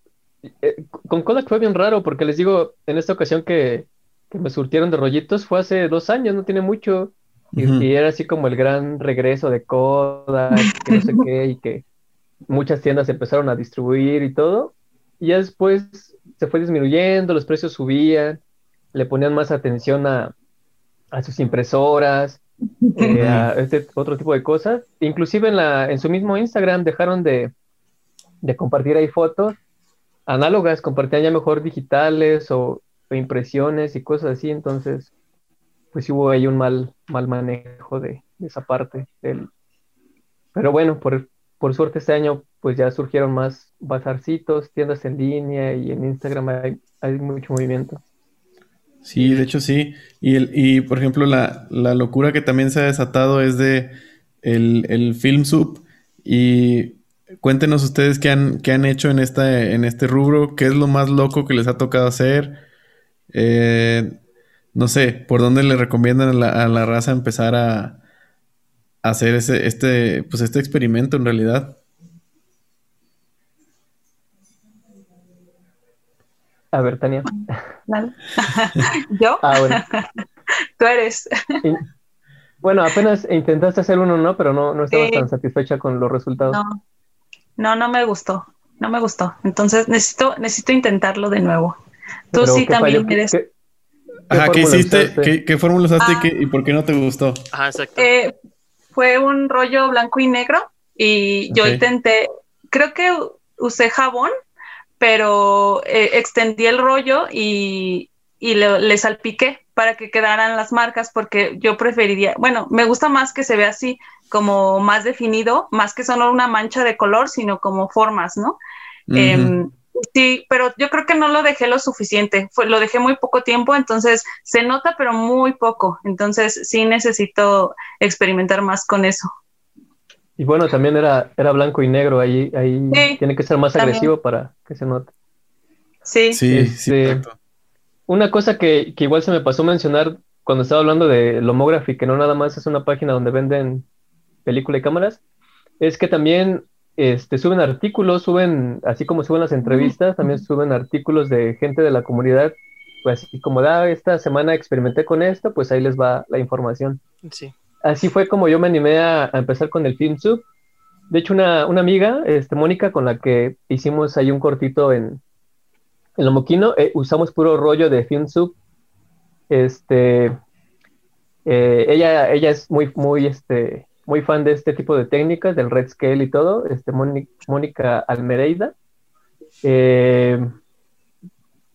Eh, con Kodak fue bien raro porque les digo en esta ocasión que que me surtieron de rollitos fue hace dos años, no tiene mucho. Y, era así como el gran regreso de Kodak, que no sé qué, y que muchas tiendas empezaron a distribuir y todo. Y ya después se fue disminuyendo, los precios subían, le ponían más atención a, a sus impresoras, eh, a este otro tipo de cosas. Inclusive en, la, en su mismo Instagram dejaron de, de compartir ahí fotos análogas, compartían ya mejor digitales o impresiones y cosas así, entonces pues hubo ahí un mal, mal manejo de, esa parte. Del... Pero bueno, por, por suerte este año pues ya surgieron más bazarcitos, tiendas en línea y en Instagram hay, hay mucho movimiento. Sí, de hecho sí. Y, el, y por ejemplo, la, la, locura que también se ha desatado es de el, el Film Sub. Y cuéntenos ustedes qué han, qué han hecho en, esta, en este rubro, qué es lo más loco que les ha tocado hacer. Eh, no sé, ¿por dónde le recomiendan a la, a la raza empezar a, hacer ese, este, pues este experimento en realidad? A ver, Tania. ¿Yo? Ah, bueno. Tú eres. bueno, apenas intentaste hacer uno, ¿no? Pero no, no estabas tan satisfecha con los resultados. No. no, no me gustó. No me gustó. Entonces necesito, necesito intentarlo de nuevo. Tú sí también eres. ¿Qué, Ajá, ¿qué hiciste? ¿Qué, qué fórmula usaste y, por qué no te gustó? Ajá, exacto. Eh, fue un rollo blanco y negro y yo intenté, creo que usé jabón, pero eh, extendí el rollo y, y le, salpiqué para que quedaran las marcas porque yo preferiría, bueno, me gusta más que se vea así, como más definido, más que solo una mancha de color, sino como formas, ¿no? Sí, pero yo creo que no lo dejé lo suficiente, Fue, lo dejé muy poco tiempo, entonces se nota, pero muy poco, entonces sí necesito experimentar más con eso. Y bueno, también era, era blanco y negro, ahí, ahí tiene que ser más agresivo para que se note. Sí, sí, sí. Este, una cosa que, que, igual se me pasó mencionar cuando estaba hablando de Lomography, que no nada más es una página donde venden película y cámaras, es que también este, suben artículos, suben, así como suben las entrevistas, también suben artículos de gente de la comunidad, pues así como, da, ah, esta semana experimenté con esto, pues ahí les va la información. Sí. Así fue como yo me animé a, empezar con el FilmSub. De hecho, una, una, amiga, este, Mónica, con la que hicimos ahí un cortito en, en Lomoquino, eh, usamos puro rollo de FilmSub. Este, eh, ella, ella es muy, muy, este, muy fan de este tipo de técnicas, del red scale y todo, este, Mónica Almereida. Eh,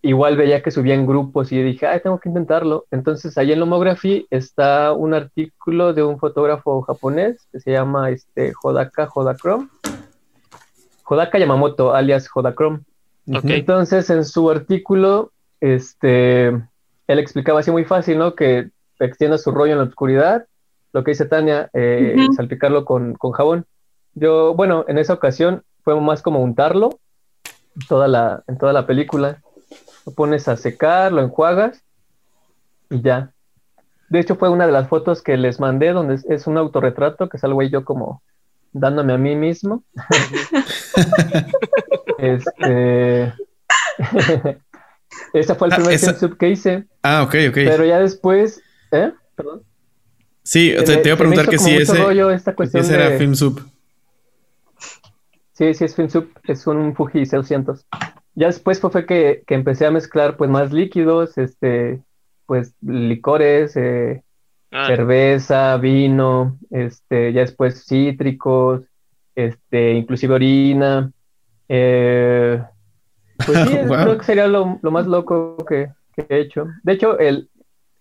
igual veía que subía en grupos y dije, ay, tengo que intentarlo. Entonces, ahí en Lomography está un artículo de un fotógrafo japonés que se llama este, Hodaka Hodakrom. Hodaka Yamamoto, alias Hodakrom. Entonces, en su artículo, este, él explicaba así muy fácil, ¿no? Que extienda su rollo en la oscuridad lo que dice Tania, eh, salpicarlo con, jabón. Yo, bueno, en esa ocasión fue más como untarlo toda la, en toda la película. Lo pones a secar, lo enjuagas y ya. De hecho, fue una de las fotos que les mandé, donde es, un autorretrato que salgo ahí yo como dándome a mí mismo. este. Ese fue el ah, primer ah, que hice. Ah, ok, ok. Pero ya después. ¿Eh? Perdón. Sí, te, iba a preguntar que si ese, ese era de... FilmSub. Sí, sí es FilmSub, es un Fuji 600. Ya después fue, que, que, empecé a mezclar pues más líquidos, este, pues licores, eh, ah. cerveza, vino, este, ya después cítricos, este, inclusive orina. Eh, pues sí, creo que sería lo, lo más loco que, que, he hecho. De hecho, el,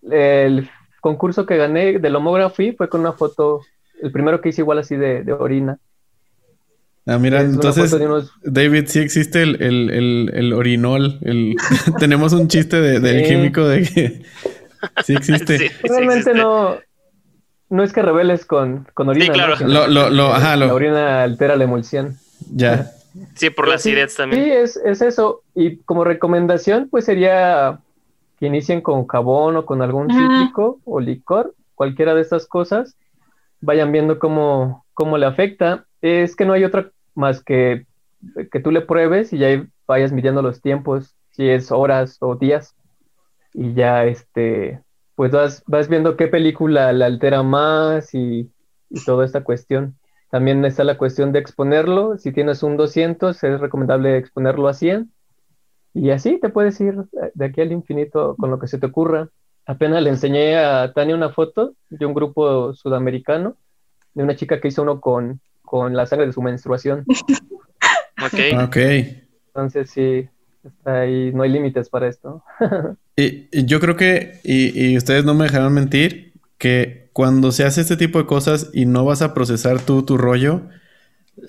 el concurso que gané del homography fue con una foto, el primero que hice igual así de, orina. Ah, mira, entonces, David, sí existe el, el, el, orinol. tenemos un chiste del químico de que sí existe. Realmente no, no es que rebeles con, con orina. Sí, claro. La orina altera la emulsión. Ya. Sí, por la acidez también. Sí, es, es eso. Y como recomendación, pues sería que inicien con jabón o con algún cítrico o licor, cualquiera de estas cosas, vayan viendo cómo, cómo le afecta. Es que no hay otra más que que tú le pruebes y ya vayas midiendo los tiempos, si es horas o días, y ya este, pues vas, vas viendo qué película la altera más y, y toda esta cuestión. También está la cuestión de exponerlo. Si tienes un 200, es recomendable exponerlo a 100 y así te puedes ir de aquí al infinito con lo que se te ocurra. Apenas le enseñé a Tania una foto de un grupo sudamericano, de una chica que hizo uno con, con la sangre de su menstruación. ok. Ok. Entonces sí, está ahí, no hay límites para esto. y, yo creo que, y, y, ustedes no me dejarán mentir, que cuando se hace este tipo de cosas y no vas a procesar tú tu rollo,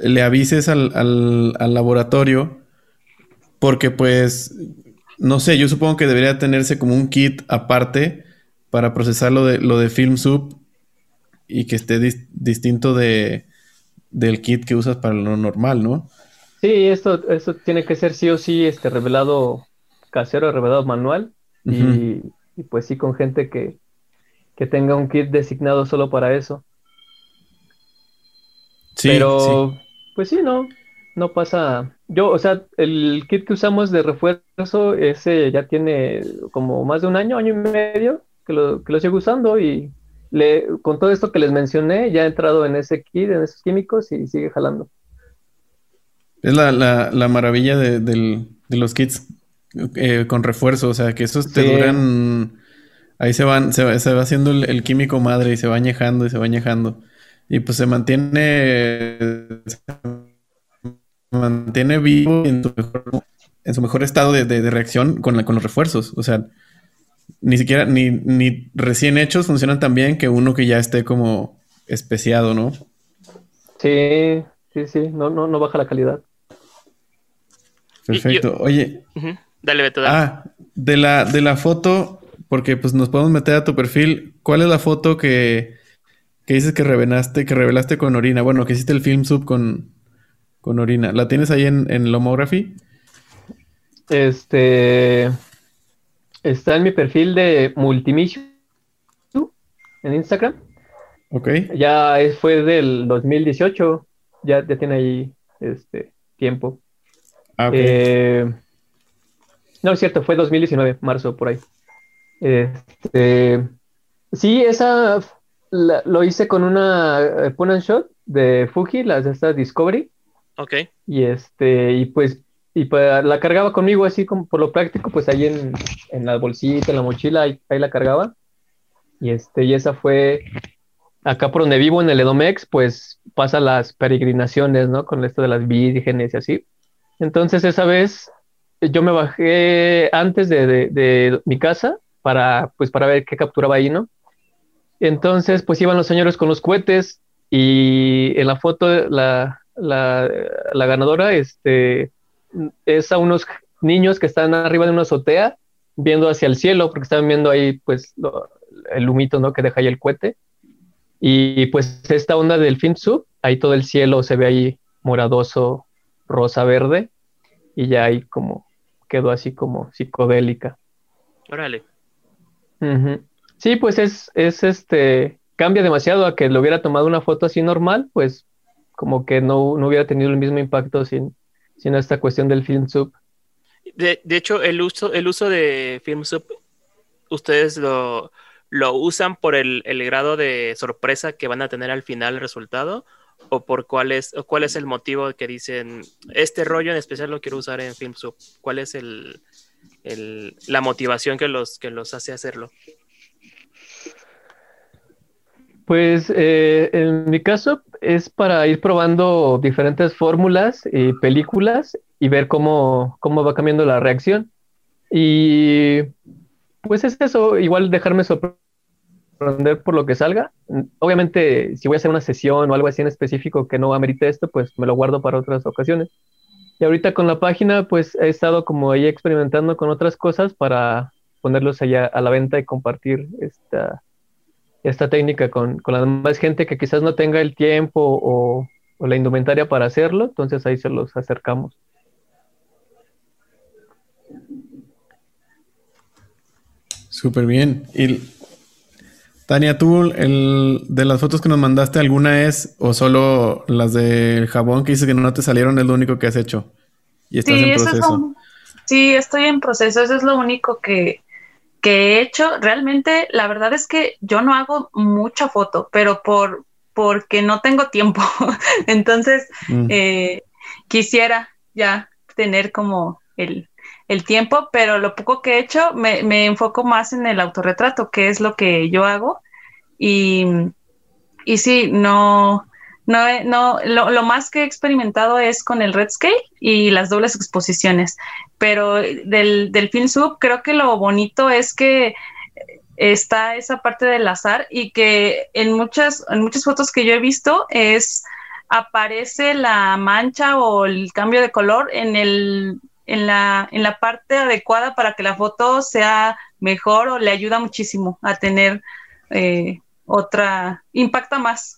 le avises al, al, al laboratorio porque pues, no sé, yo supongo que debería tenerse como un kit aparte para procesar lo de, lo de FilmSub y que esté distinto de, del kit que usas para lo normal, ¿no? Sí, esto, esto tiene que ser sí o sí este revelado casero, revelado manual. y, y pues sí con gente que, que tenga un kit designado solo para eso. Sí, Pero, pues sí, no, no pasa. Yo, o sea, el kit que usamos de refuerzo, ese ya tiene como más de un año, año y medio que lo, que lo sigo usando y le, con todo esto que les mencioné, ya he entrado en ese kit, en esos químicos y sigue jalando. Es la, la, maravilla de, de, los kits eh, con refuerzo, o sea, que esos te duran. Ahí se van, se va, se va haciendo el, químico madre y se va añejando y se va añejando. Y pues se mantiene. mantiene vivo en su mejor, en su mejor estado de, de, reacción con, con los refuerzos. O sea, ni siquiera, ni, ni recién hechos funcionan tan bien que uno que ya esté como especiado, ¿no? Sí, sí, sí, no, no, no baja la calidad. Perfecto. Oye. Dale, Beto. Ah, de la, de la foto, porque pues nos podemos meter a tu perfil. ¿Cuál es la foto que, que dices que revelaste, que revelaste con orina? Bueno, que hiciste el film sub con, con orina. ¿La tienes ahí en, en Lomography? Este. Está en mi perfil de Multimission en Instagram. Ok. Ya fue del 2018. Ya, ya tiene ahí este tiempo. Ah, eh, no, es cierto, fue 2019, marzo, por ahí. Este, sí, esa lo hice con una eh, point shot de Fuji, las de esta Discovery. Ok. Y este, y pues, y pues la cargaba conmigo así como por lo práctico, pues ahí en, en la bolsita, en la mochila, ahí, la cargaba. Y este, y esa fue acá por donde vivo en el Edomex, pues pasa las peregrinaciones, ¿no? Con esto de las vírgenes y así. Entonces esa vez yo me bajé antes de, mi casa para, pues, para ver qué capturaba ahí, ¿no? Entonces, pues iban los señores con los cohetes y en la foto la, ganadora este, es a unos niños que están arriba de una azotea viendo hacia el cielo porque estaban viendo ahí pues el humito, ¿no? Que deja ahí el cohete. Y pues esta onda del Finsub, ahí todo el cielo se ve ahí moradoso, rosa verde y ya ahí como quedó así como psicodélica. Órale. Sí, pues es, es este, cambia demasiado a que lo hubiera tomado una foto así normal, pues como que no, no hubiera tenido el mismo impacto sin, sin esta cuestión del film sub. De, de, hecho, el uso, el uso de film sub, ustedes lo, lo usan por el, el, grado de sorpresa que van a tener al final el resultado o por cuál es, o cuál es el motivo que dicen, este rollo en especial lo quiero usar en FilmSub? ¿Cuál es el, la motivación que los, que los hace hacerlo? Pues eh, en mi caso es para ir probando diferentes fórmulas y películas y ver cómo, cómo va cambiando la reacción. Y pues es eso, igual dejarme sorprender por lo que salga. Obviamente, si voy a hacer una sesión o algo así en específico que no amerite esto, pues me lo guardo para otras ocasiones. Y ahorita con la página, pues he estado como ahí experimentando con otras cosas para ponerlos allá a la venta y compartir esta, esta técnica con, con la demás gente que quizás no tenga el tiempo o, o la indumentaria para hacerlo, entonces ahí se los acercamos. Súper bien. Y Tania, ¿tú el, de las fotos que nos mandaste, alguna es o solo las del jabón que dices que no te salieron es lo único que has hecho? Y estás en proceso. sí, estoy en proceso, eso es lo único que, he hecho. Realmente, la verdad es que yo no hago mucha foto, pero por porque no tengo tiempo. Entonces, mm. eh, quisiera ya tener como el, el tiempo, pero lo poco que he hecho me, me, enfoco más en el autorretrato, que es lo que yo hago. Y, y sí, no, no, no lo, lo, más que he experimentado es con el red scale y las dobles exposiciones, pero del, del film sub creo que lo bonito es que está esa parte del azar y que en muchas, en muchas fotos que yo he visto es aparece la mancha o el cambio de color en el en la, en la parte adecuada para que la foto sea mejor o le ayuda muchísimo a tener eh, otra, impacta más.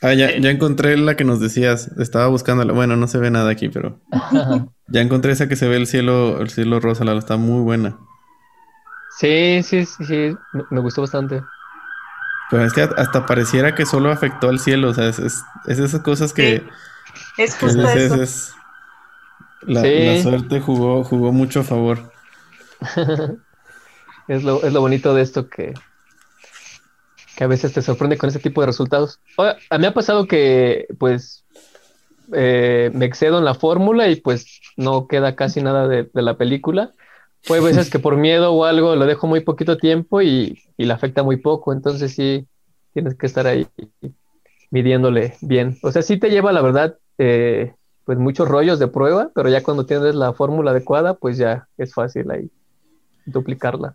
Ah, ya, ya encontré la que nos decías, estaba buscándola, bueno, no se ve nada aquí, pero ya encontré esa que se ve el cielo, el cielo rosa, la está muy buena. Sí, sí, sí, sí, me gustó bastante. Pero es que hasta pareciera que solo afectó al cielo, o sea, es, es, esas cosas que... Es justo eso. la, la, suerte jugó, jugó mucho a favor. es, lo, es lo bonito de esto que, que a veces te sorprende con ese tipo de resultados. a mí ha pasado que, pues, eh, me excedo en la fórmula y pues no queda casi nada de, la película. Fue veces que por miedo o algo lo dejo muy poquito tiempo y, y le afecta muy poco, entonces sí tienes que estar ahí midiéndole bien. O sea, sí te lleva, la verdad, eh, pues muchos rollos de prueba, pero ya cuando tienes la fórmula adecuada, pues ya es fácil ahí duplicarla.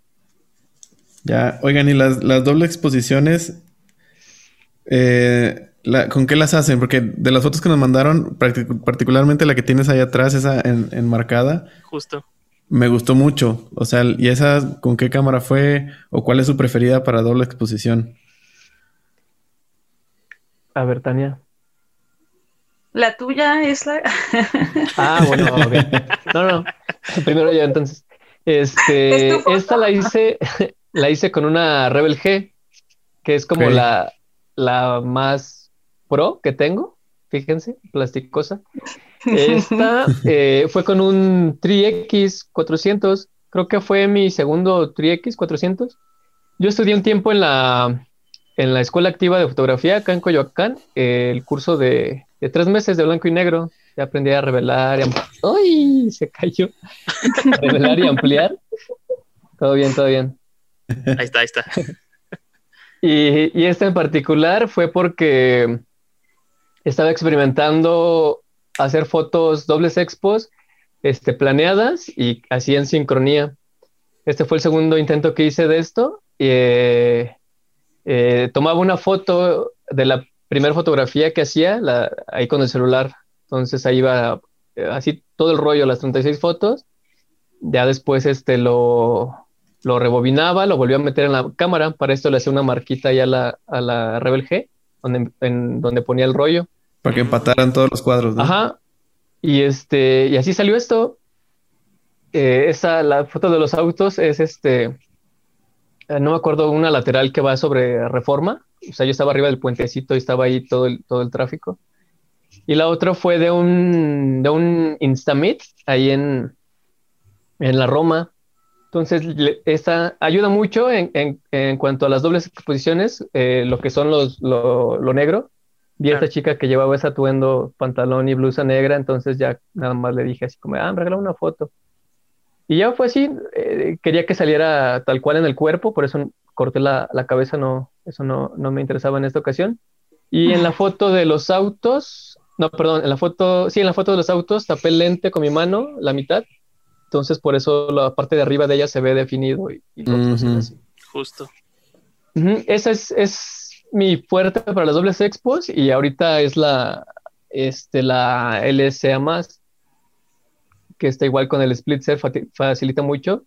Ya, oigan, y las, las doble exposiciones, eh, ¿con qué las hacen? Porque de las fotos que nos mandaron, particularmente la que tienes ahí atrás, esa enmarcada. Justo. Me gustó mucho. O sea, ¿y esa con qué cámara fue? ¿O cuál es su preferida para doble exposición? A ver, Tania. La tuya es la. ah, bueno, No, no. Primero yo entonces. Este, esta la hice, la hice con una Rebel G, que es como la, la más pro que tengo. Fíjense, plasticosa. Esta eh, fue con un Tri-X 400. Creo que fue mi segundo Tri-X 400. Yo estudié un tiempo en la, en la Escuela Activa de Fotografía acá en Coyoacán, el curso de, de, tres meses de blanco y negro. Ya aprendí a revelar y ampliar. ¡Ay! Se cayó. revelar y ampliar. Todo bien, todo bien. Ahí está, ahí está. Y, y este en particular fue porque estaba experimentando hacer fotos dobles expos este, planeadas y así en sincronía. Este fue el segundo intento que hice de esto. Y, eh, eh, tomaba una foto de la primera fotografía que hacía ahí con el celular. Entonces ahí iba eh, así todo el rollo, las 36 fotos. Ya después este, lo, lo rebobinaba, lo volvió a meter en la cámara. Para esto le hacía una marquita ya a la, a la Rebel G, donde, en, donde ponía el rollo. Para que empataran todos los cuadros, ¿no? Ajá. Y este, y así salió esto. Eh, esa, la foto de los autos es este, eh, no me acuerdo, una lateral que va sobre reforma. O sea, yo estaba arriba del puentecito y estaba ahí todo el, todo el tráfico. Y la otra fue de un, de un Instamit ahí en, en la Roma. Entonces, esta ayuda mucho en, en, en, cuanto a las dobles exposiciones, eh, lo que son los, lo, lo negro, vi a esta chica que llevaba ese atuendo, pantalón y blusa negra, entonces ya nada más le dije así como, ah, me una foto. Y ya fue así, eh, quería que saliera tal cual en el cuerpo, por eso corté la, la cabeza, no, eso no, no, me interesaba en esta ocasión. Y en la foto de los autos, no, perdón, en la foto, sí, en la foto de los autos tapé el lente con mi mano, la mitad, entonces por eso la parte de arriba de ella se ve definido y, Justo. Esa es, es mi fuerte para las dobles expos y ahorita es la, este, la LSA más, que está igual con el split set, facilita mucho.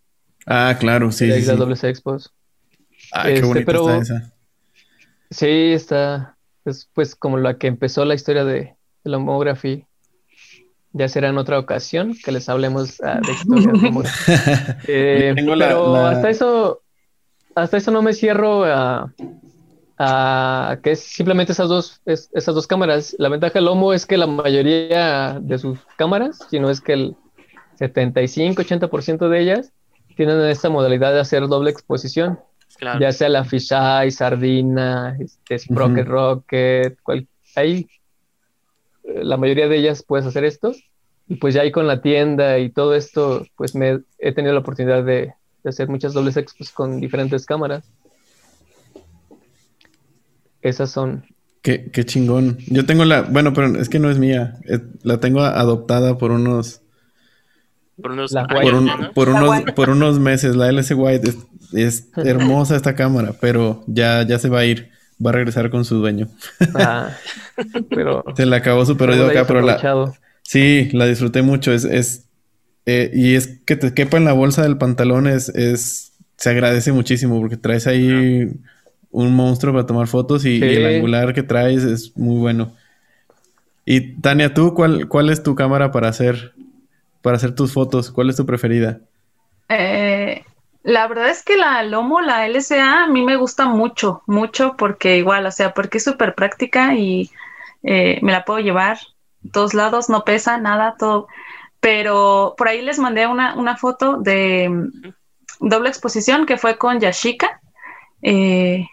Ah, claro, sí. sí las dobles expos. Ah, qué este, bonita está esa. Sí, está. Es pues como la que empezó la historia de, la homography. Ya será en otra ocasión que les hablemos ah, de historia. eh, pero hasta eso, hasta eso no me cierro a, que es simplemente esas dos, esas dos cámaras. La ventaja del Lomo es que la mayoría de sus cámaras, si no es que el 75-80% de ellas, tienen esta modalidad de hacer doble exposición. Ya sea la fisheye, sardina, este, Sprocket Rocket, cual, ahí la mayoría de ellas puedes hacer esto. Y pues ya ahí con la tienda y todo esto, pues me he tenido la oportunidad de, de hacer muchas dobles expos con diferentes cámaras. Esas son. Qué, qué chingón. Yo tengo la. Bueno, pero es que no es mía. la tengo adoptada por unos. Por unos, por, unos, por unos meses. La LS White es, hermosa esta cámara, pero ya, ya se va a ir. Va a regresar con su dueño. Ah, pero. Se le acabó su periodo acá, pero la. Sí, la disfruté mucho. Es, es eh, y es que te quepa en la bolsa del pantalón es, es se agradece muchísimo porque traes ahí un monstruo para tomar fotos y, el angular que traes es muy bueno. Y Tania, ¿tú cuál, cuál es tu cámara para hacer, para hacer tus fotos? ¿Cuál es tu preferida? Eh, La verdad es que la Lomo, la LSA, a mí me gusta mucho, mucho, porque igual, o sea, porque es súper práctica y eh, me la puedo llevar a todos lados, no pesa nada, todo. Pero por ahí les mandé una, foto de mm, doble exposición que fue con Yashika. Eh,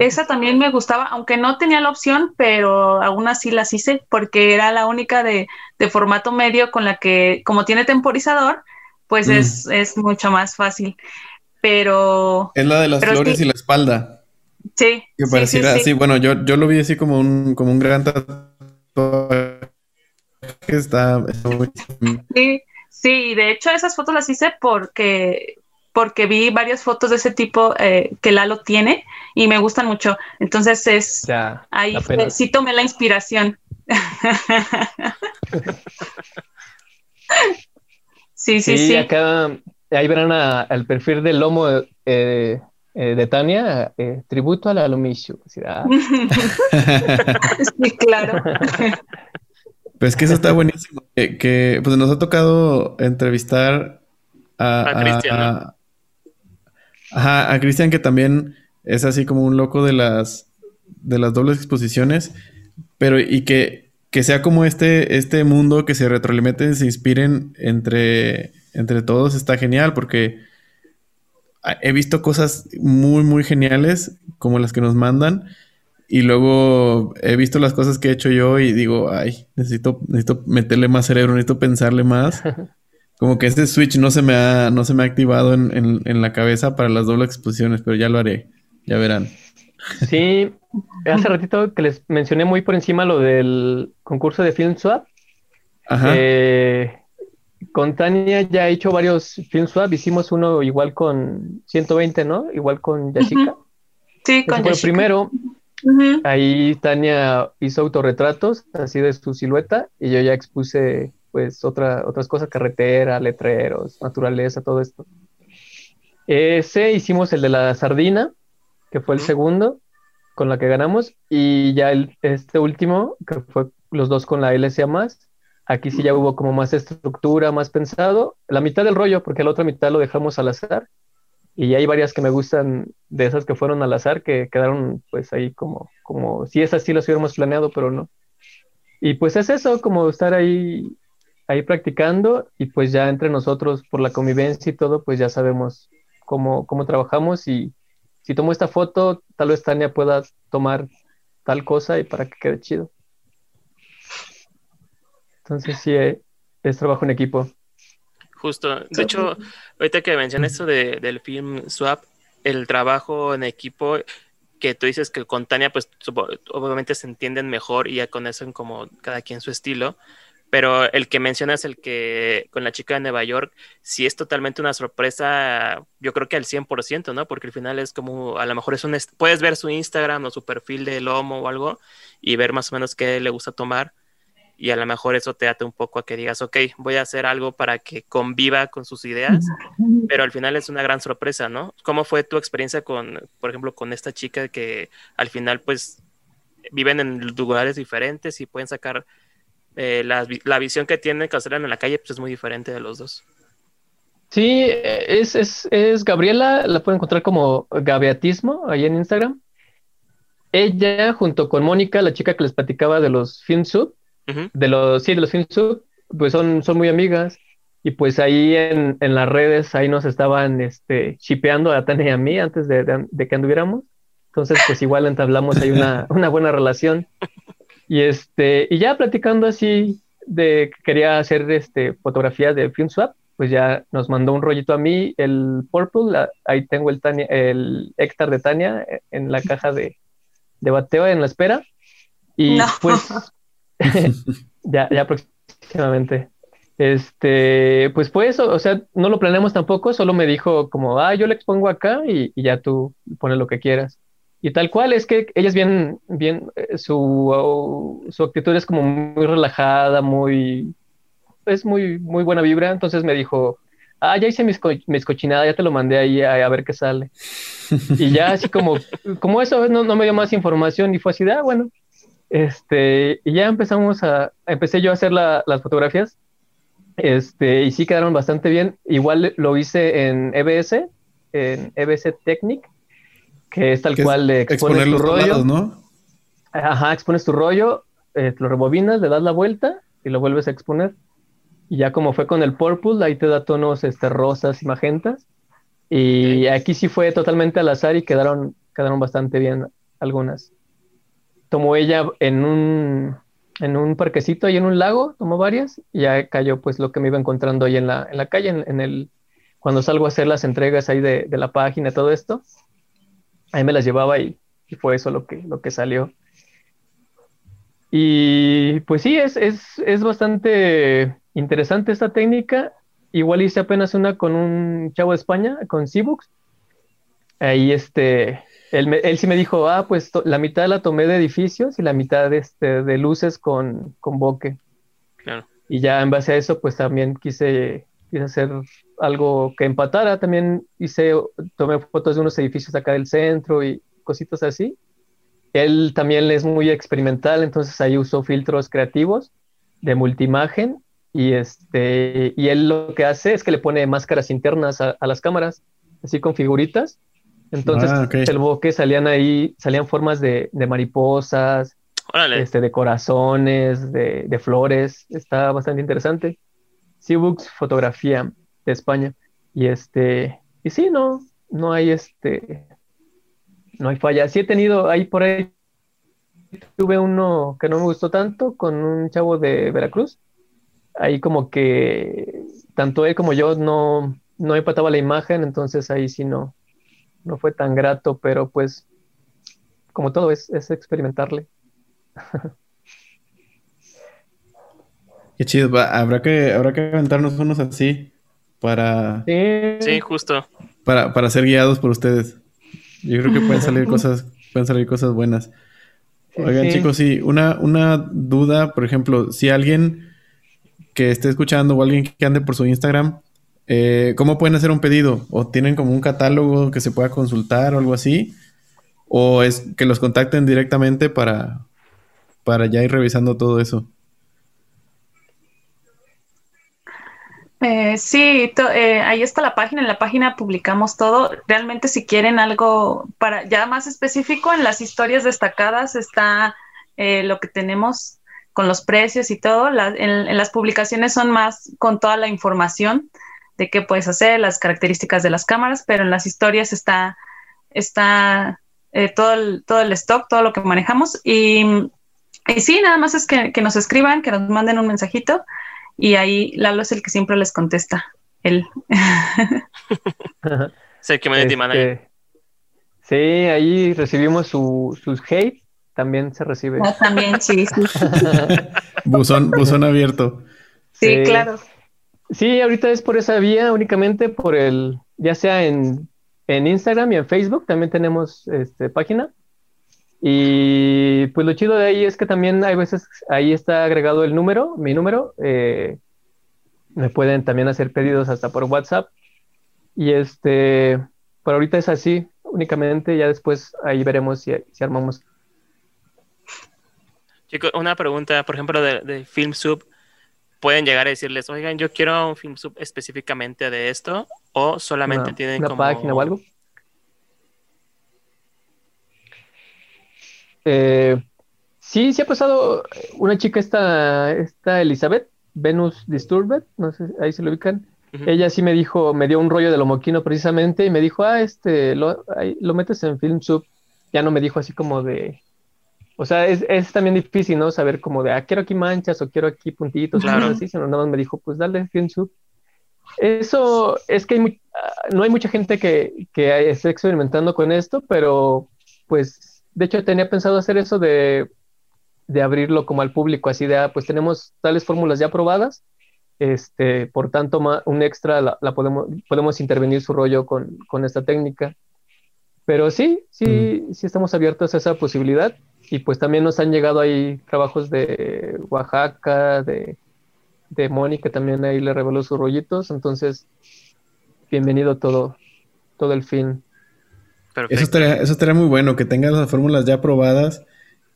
esa también me gustaba, aunque no tenía la opción, pero aún así las hice porque era la única de, formato medio con la que, como tiene temporizador, pues mm. es, mucho más fácil. Pero... Es la de las flores y la espalda. Sí. Que pareciera así, bueno, yo, yo lo vi así como un, como un gran tatuaje que está... Sí, sí, de hecho esas fotos las hice porque porque vi varias fotos de ese tipo eh, que Lalo tiene y me gustan mucho. Entonces es ahí sí tomé la inspiración. sí, sí, sí, acá ahí verán el perfil del lomo eh, eh, de Tania, tributo a la lomicio. sí, claro. Pues que eso está buenísimo. Que, pues nos ha tocado entrevistar a, a, Cristian. Ajá, a Cristian que también es así como un loco de las de las dobles exposiciones, pero y que, que sea como este, este mundo que se retroalimenten, se inspiren entre, entre todos, está genial porque he visto cosas muy, muy geniales como las que nos mandan y luego he visto las cosas que he hecho yo y digo, ay, necesito, necesito meterle más cerebro, necesito pensarle más. Como que este switch no se me ha, no se me ha activado en, la cabeza para las dobles exposiciones, pero ya lo haré. Ya verán. Sí, hace ratito que les mencioné muy por encima lo del concurso de Film Swap. Ajá. Eh, con Tania ya he hecho varios Film Swap. Hicimos uno igual con 120, ¿no? Igual con Yashika. Sí, con Yashika. el primero. Ahí Tania hizo autorretratos así de su silueta y yo ya expuse pues otra, otras cosas, carretera, letreros, naturaleza, todo esto. Ese hicimos el de la sardina, que fue el segundo, con la que ganamos, y ya este último, que fue los dos con la LSA más, aquí sí ya hubo como más estructura, más pensado, la mitad del rollo, porque la otra mitad lo dejamos al azar, y hay varias que me gustan de esas que fueron al azar, que quedaron pues ahí como, como si esas sí las hubiéramos planeado, pero no. Y pues es eso, como estar ahí ahí practicando y pues ya entre nosotros por la convivencia y todo, pues ya sabemos cómo, cómo trabajamos y si tomo esta foto, tal vez Tania pueda tomar tal cosa y para que quede chido. Entonces sí, eh, es trabajo en equipo. Justo, de hecho, ahorita que mencionas esto de, del film Swap, el trabajo en equipo que tú dices que con Tania, pues obviamente se entienden mejor y ya conocen como cada quien su estilo pero el que mencionas, el que con la chica de Nueva York, sí es totalmente una sorpresa, yo creo que al 100%, ¿no? Porque al final es como, a lo mejor es un, puedes ver su Instagram o su perfil de Lomo o algo y ver más o menos qué le gusta tomar y a lo mejor eso te ata un poco a que digas, ok, voy a hacer algo para que conviva con sus ideas, pero al final es una gran sorpresa, ¿no? ¿Cómo fue tu experiencia con, por ejemplo, con esta chica que al final pues viven en lugares diferentes y pueden sacar eh, la, visión que tiene Castellano en la calle pues, es muy diferente de los dos. Sí, es, es, Gabriela, la pueden encontrar como Gabeatismo ahí en Instagram. Ella, junto con Mónica, la chica que les platicaba de los Film de los, sí, de los Film pues son, son muy amigas. Y pues ahí en, las redes, ahí nos estaban este, chipeando a Tania y a mí antes de, que anduviéramos. Entonces, pues igual entablamos ahí una, una buena relación. Y este, y ya platicando así de que quería hacer este fotografías de film swap, pues ya nos mandó un rollito a mí, el Purple, ahí tengo el Tania, el Héctor de Tania en la caja de, de bateo en la espera. Y pues ya, ya próximamente. Este, pues fue eso, o sea, no lo planeamos tampoco, solo me dijo como, ah, yo le expongo acá y, y ya tú pones lo que quieras. Y tal cual, es que ellas bien, bien, eh, su, su actitud es como muy relajada, muy, es muy, muy buena vibra. Entonces me dijo, ah, ya hice mis, mis cochinadas, ya te lo mandé ahí a, ver qué sale. y ya así como, como eso, no, no, me dio más información y fue así de, ah, bueno. Este, y ya empezamos a, empecé yo a hacer las fotografías. Este, y sí quedaron bastante bien. Igual lo hice en EBS, en EBS Technic, que es tal cual de exponer tu rollo. ¿no? Ajá, expones tu rollo, eh, lo rebobinas, le das la vuelta y lo vuelves a exponer. Y ya como fue con el Purple, ahí te da tonos este, rosas y magentas. Y aquí sí fue totalmente al azar y quedaron, quedaron bastante bien algunas. Tomó ella en un, en un parquecito y en un lago, tomó varias y ya cayó pues lo que me iba encontrando ahí en la, en la calle, en, el, cuando salgo a hacer las entregas ahí de, de la página, todo esto, ahí me las llevaba y, y, fue eso lo que, lo que salió. Y pues sí, es, es, es bastante interesante esta técnica. Igual hice apenas una con un chavo de España, con Cibux. Ahí este, él, él, sí me dijo, ah, pues la mitad la tomé de edificios y la mitad este, de luces con, con bokeh. Claro. Y ya en base a eso, pues también quise, quise hacer algo que empatara. También hice, tomé fotos de unos edificios acá del centro y cositas así. Él también es muy experimental, entonces ahí usó filtros creativos de multimagen y, este, y él lo que hace es que le pone máscaras internas a, las cámaras, así con figuritas. Entonces ah, el bokeh salían ahí, salían formas de, mariposas, este, de corazones, de, flores. Está bastante interesante. Seabooks, fotografía de España. Y este, y sí, no, no hay este, no hay falla. Sí he tenido ahí por ahí, tuve uno que no me gustó tanto con un chavo de Veracruz. Ahí como que tanto él como yo no, no empataba la imagen, entonces ahí sí no, no fue tan grato, pero pues como todo es, es experimentarle. Qué chido, habrá que, habrá que aventarnos unos así para... Sí, justo. Para, para ser guiados por ustedes. Yo creo que pueden salir cosas, pueden salir cosas buenas. Oigan, chicos, sí, una, una duda, por ejemplo, si alguien que esté escuchando o alguien que ande por su Instagram, eh, ¿cómo pueden hacer un pedido? ¿O tienen como un catálogo que se pueda consultar o algo así? ¿O es que los contacten directamente para, para ya ir revisando todo eso? Eh, sí, eh, ahí está la página, en la página publicamos todo. Realmente si quieren algo para ya más específico, en las historias destacadas está eh, lo que tenemos con los precios y todo. en, las publicaciones son más con toda la información de qué puedes hacer, las características de las cámaras, pero en las historias está, está todo, el, todo el stock, todo lo que manejamos. Y, y sí, nada más es que, que nos escriban, que nos manden un mensajito y ahí Lalo es el que siempre les contesta, él. sí, que este, Sí, ahí recibimos su, sus hate, también se recibe. Ah, también, sí, sí. buzón, buzón abierto. Sí, claro. Sí, ahorita es por esa vía únicamente, por el, ya sea en, en Instagram y en Facebook, también tenemos este, página. Y pues lo chido de ahí es que también hay veces, ahí está agregado el número, mi número. Eh, me pueden también hacer pedidos hasta por WhatsApp. Y este, por ahorita es así, únicamente, ya después ahí veremos si, si armamos. Chicos, una pregunta, por ejemplo, de, de FilmSub. ¿Pueden llegar a decirles, oigan, yo quiero un FilmSub específicamente de esto? ¿O solamente tienen una página o algo? Eh, sí, sí ha pasado una chica, esta, esta Elizabeth, Venus Disturbed, no sé, ahí se lo ubican. Ella sí me dijo, me dio un rollo de lomoquino precisamente y me dijo, ah, este, lo, lo metes en FilmSub. Ya no me dijo así como de, o sea, es, es, también difícil, ¿no? Saber como de, ah, quiero aquí manchas o quiero aquí puntitos, claro. así, sino nada más me dijo, pues dale FilmSub. Eso es que hay ah, no hay mucha gente que, que esté experimentando con esto, pero pues de hecho, tenía pensado hacer eso de, abrirlo como al público, así de, ah, pues tenemos tales fórmulas ya probadas, este, por tanto, un extra la, podemos, podemos intervenir su rollo con, esta técnica. Pero sí, sí, sí estamos abiertos a esa posibilidad. Y pues también nos han llegado ahí trabajos de Oaxaca, de, de Moni, que también ahí le reveló sus rollitos. Entonces, bienvenido todo, todo el fin. Eso estaría, eso estaría muy bueno, que tengan las fórmulas ya probadas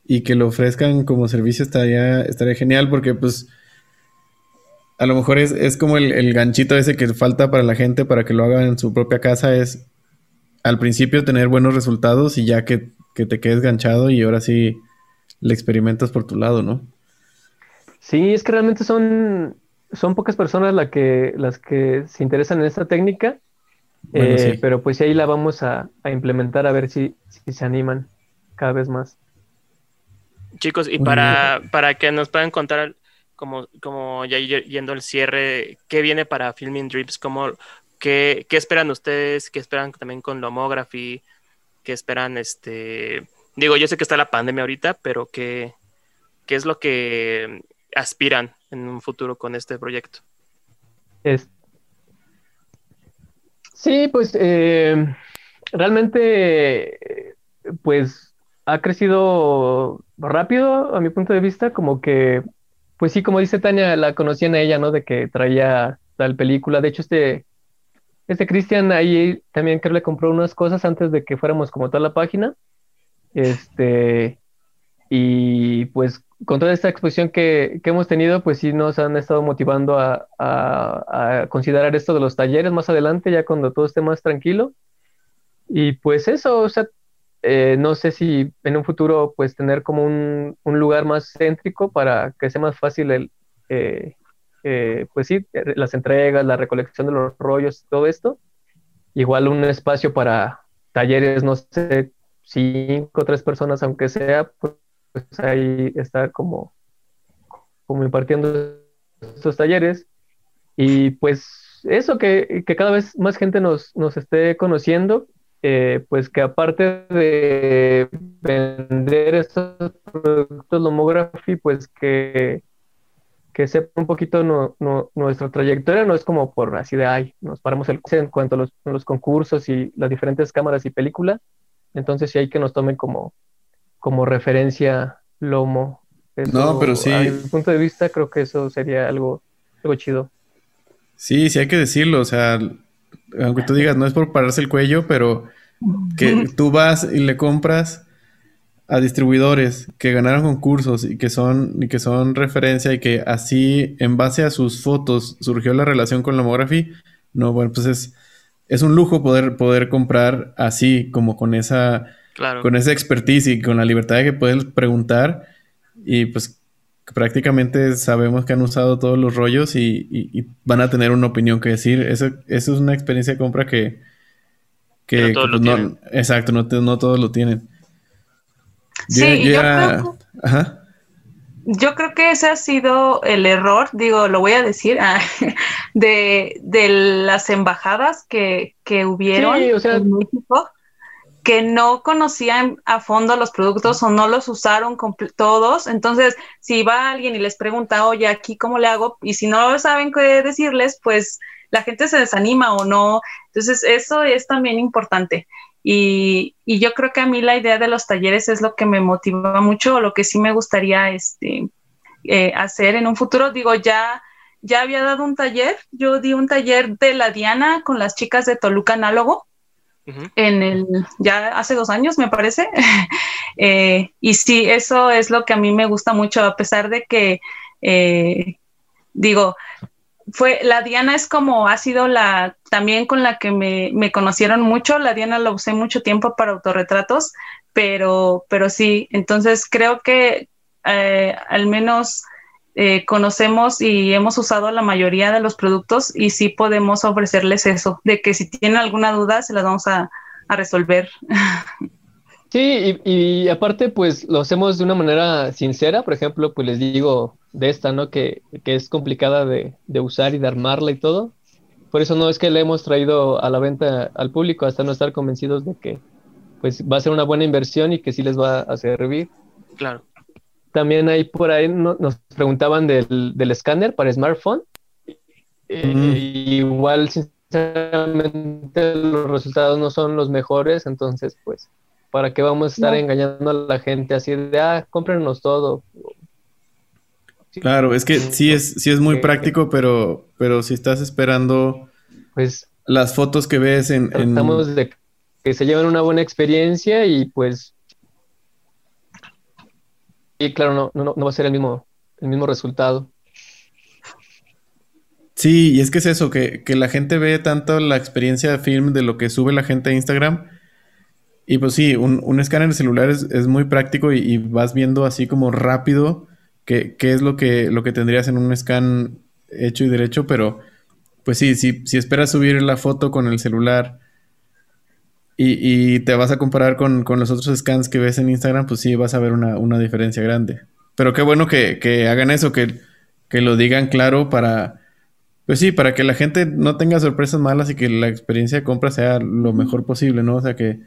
y que lo ofrezcan como servicio estaría, estaría genial porque pues a lo mejor es, como el, ganchito ese que falta para la gente para que lo haga en su propia casa, es al principio tener buenos resultados y ya que, te quedes ganchado y ahora sí le experimentas por tu lado, ¿no? Sí, es que realmente son, son pocas personas la que, las que se interesan en esta técnica, eh, pero pues ahí la vamos a, implementar a ver si, si se animan cada vez más. Chicos, y para, para que nos puedan contar, como, como ya yendo al cierre, ¿qué viene para Filming Dreams? ¿Cómo, qué, qué, esperan ustedes? ¿Qué esperan también con Lomography? ¿Qué esperan? este Digo, yo sé que está la pandemia ahorita, pero ¿qué, qué es lo que aspiran en un futuro con este proyecto? Sí, pues eh, realmente, pues ha crecido rápido a mi punto de vista, como que, pues sí, como dice Tania, la conocían a ella, ¿no? De que traía tal película. De hecho, este, este Cristian ahí también creo le compró unas cosas antes de que fuéramos como toda la página. Este, y pues con toda esta exposición que, hemos tenido, pues sí nos han estado motivando a, a, considerar esto de los talleres más adelante, ya cuando todo esté más tranquilo. Y pues eso, o sea, eh, no sé si en un futuro pues tener como un, lugar más céntrico para que sea más fácil el, eh, eh, pues sí, las entregas, la recolección de los rollos, todo esto. Igual un espacio para talleres, no sé, cinco o tres personas, aunque sea, pues, ahí estar como, como impartiendo estos talleres. Y pues eso, que, que cada vez más gente nos, nos esté conociendo eh, pues que aparte de vender estos productos Lomography, pues que, que sepa un poquito nuestra trayectoria, no es como por así de, ay, nos paramos el en cuanto a los, concursos y las diferentes cámaras y películas, entonces sí hay que nos tomen como, como referencia Lomo. no, pero sí. A mi punto de vista creo que eso sería algo, algo chido. Sí, sí hay que decirlo, o sea, aunque tú digas, no es por pararse el cuello, pero que tú vas y le compras a distribuidores que ganaron concursos y que son y que son referencia y que así en base a sus fotos surgió la relación con la Lomography, no, bueno, pues es, es un lujo poder, poder comprar así, como con esa, con esa expertise y con la libertad de que puedes preguntar y pues prácticamente sabemos que han usado todos los rollos y, van a tener una opinión que decir. Eso, eso es una experiencia de compra que, que, todos lo pues, tienen. Exacto, no, no, todos lo tienen. Sí, yo, creo, yo, creo, que ese ha sido el error, digo, lo voy a decir, ah, de, de, las embajadas que, que hubieron en México que no conocían a fondo los productos o no los usaron todos. Entonces, si va alguien y les pregunta, oye, aquí cómo le hago, y si no saben qué decirles, pues la gente se desanima o no. Entonces, eso es también importante. Y, yo creo que a mí la idea de los talleres es lo que me motiva mucho, o lo que sí me gustaría este, eh, hacer en un futuro. Digo, ya, ya había dado un taller, yo di un taller de la Diana con las chicas de Toluca Análogo en el, ya hace dos años, me parece. Eh, y sí, eso es lo que a mí me gusta mucho, a pesar de que, eh, digo, fue, la Diana es como ha sido la, también con la que me, me, conocieron mucho, la Diana la usé mucho tiempo para autorretratos, pero, pero sí, entonces creo que eh, al menos eh, conocemos y hemos usado la mayoría de los productos y sí podemos ofrecerles eso, de que si tienen alguna duda se las vamos a, resolver. Sí, y, aparte pues lo hacemos de una manera sincera, por ejemplo, pues les digo de esta, ¿no? Que, es complicada de, usar y de armarla y todo. Por eso no es que le hemos traído a la venta al público hasta no estar convencidos de que pues va a ser una buena inversión y que sí les va a servir. Claro. También ahí por ahí nos preguntaban del, escáner para smartphone. Eh, igual, sinceramente, los resultados no son los mejores, entonces, pues, ¿para qué vamos a estar engañando a la gente así de, ah, cómprenos todo? Claro, es que sí es, sí es muy práctico, pero, pero si estás esperando pues, las fotos que ves en... Estamos de que se lleven una buena experiencia y pues y claro, no, no, no va a ser el mismo, el mismo resultado. Sí, y es que es eso, que, la gente ve tanto la experiencia de film de lo que sube la gente a Instagram. Y pues sí, un, un escáner de celular es, muy práctico y, vas viendo así como rápido qué, qué es lo que, lo que tendrías en un scan hecho y derecho, pero pues sí, si, si esperas subir la foto con el celular y, te vas a comparar con, los otros scans que ves en Instagram, pues sí vas a ver una, diferencia grande. Pero qué bueno que, hagan eso, que, que, lo digan claro para, pues sí, para que la gente no tenga sorpresas malas y que la experiencia de compra sea lo mejor posible, ¿no? O sea, que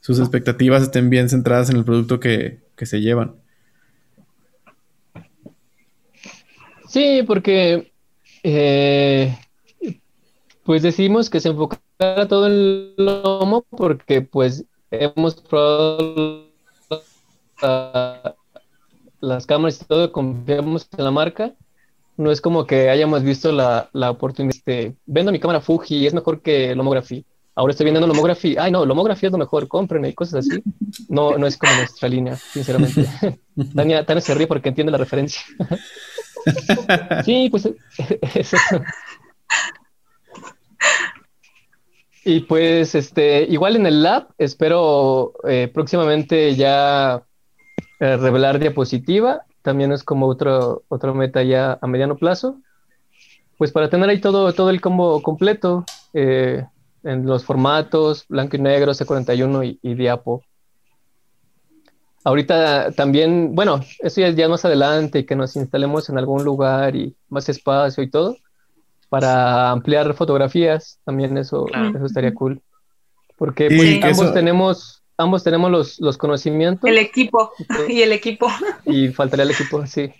sus expectativas estén bien centradas en el producto que, que se llevan. Sí, porque eh, pues decimos que se enfocara todo el lomo porque pues hemos probado las cámaras y todo, confiamos en la marca. No es como que hayamos visto la, la oportunidad de, vendo mi cámara Fuji y es mejor que Lomography. Ahora estoy viendo Lomography. Ay, no, Lomography es lo mejor, compren y cosas así. No, no es como nuestra línea, sinceramente. Tania, Tania se ríe porque entiende la referencia. sí, pues eso. Y pues, este, igual en el lab, espero eh, próximamente ya eh, revelar diapositiva. También es como otro, otra meta ya a mediano plazo. Pues para tener ahí todo, todo el combo completo eh, en los formatos, blanco y negro, C41 y, y, diapo. Ahorita también, bueno, eso ya, ya más adelante, que nos instalemos en algún lugar y más espacio y todo para ampliar fotografías, también eso, eso estaría cool. Porque pues, ambos tenemos, ambos tenemos los, los, conocimientos. El equipo, y el equipo. Y faltaría el equipo, sí.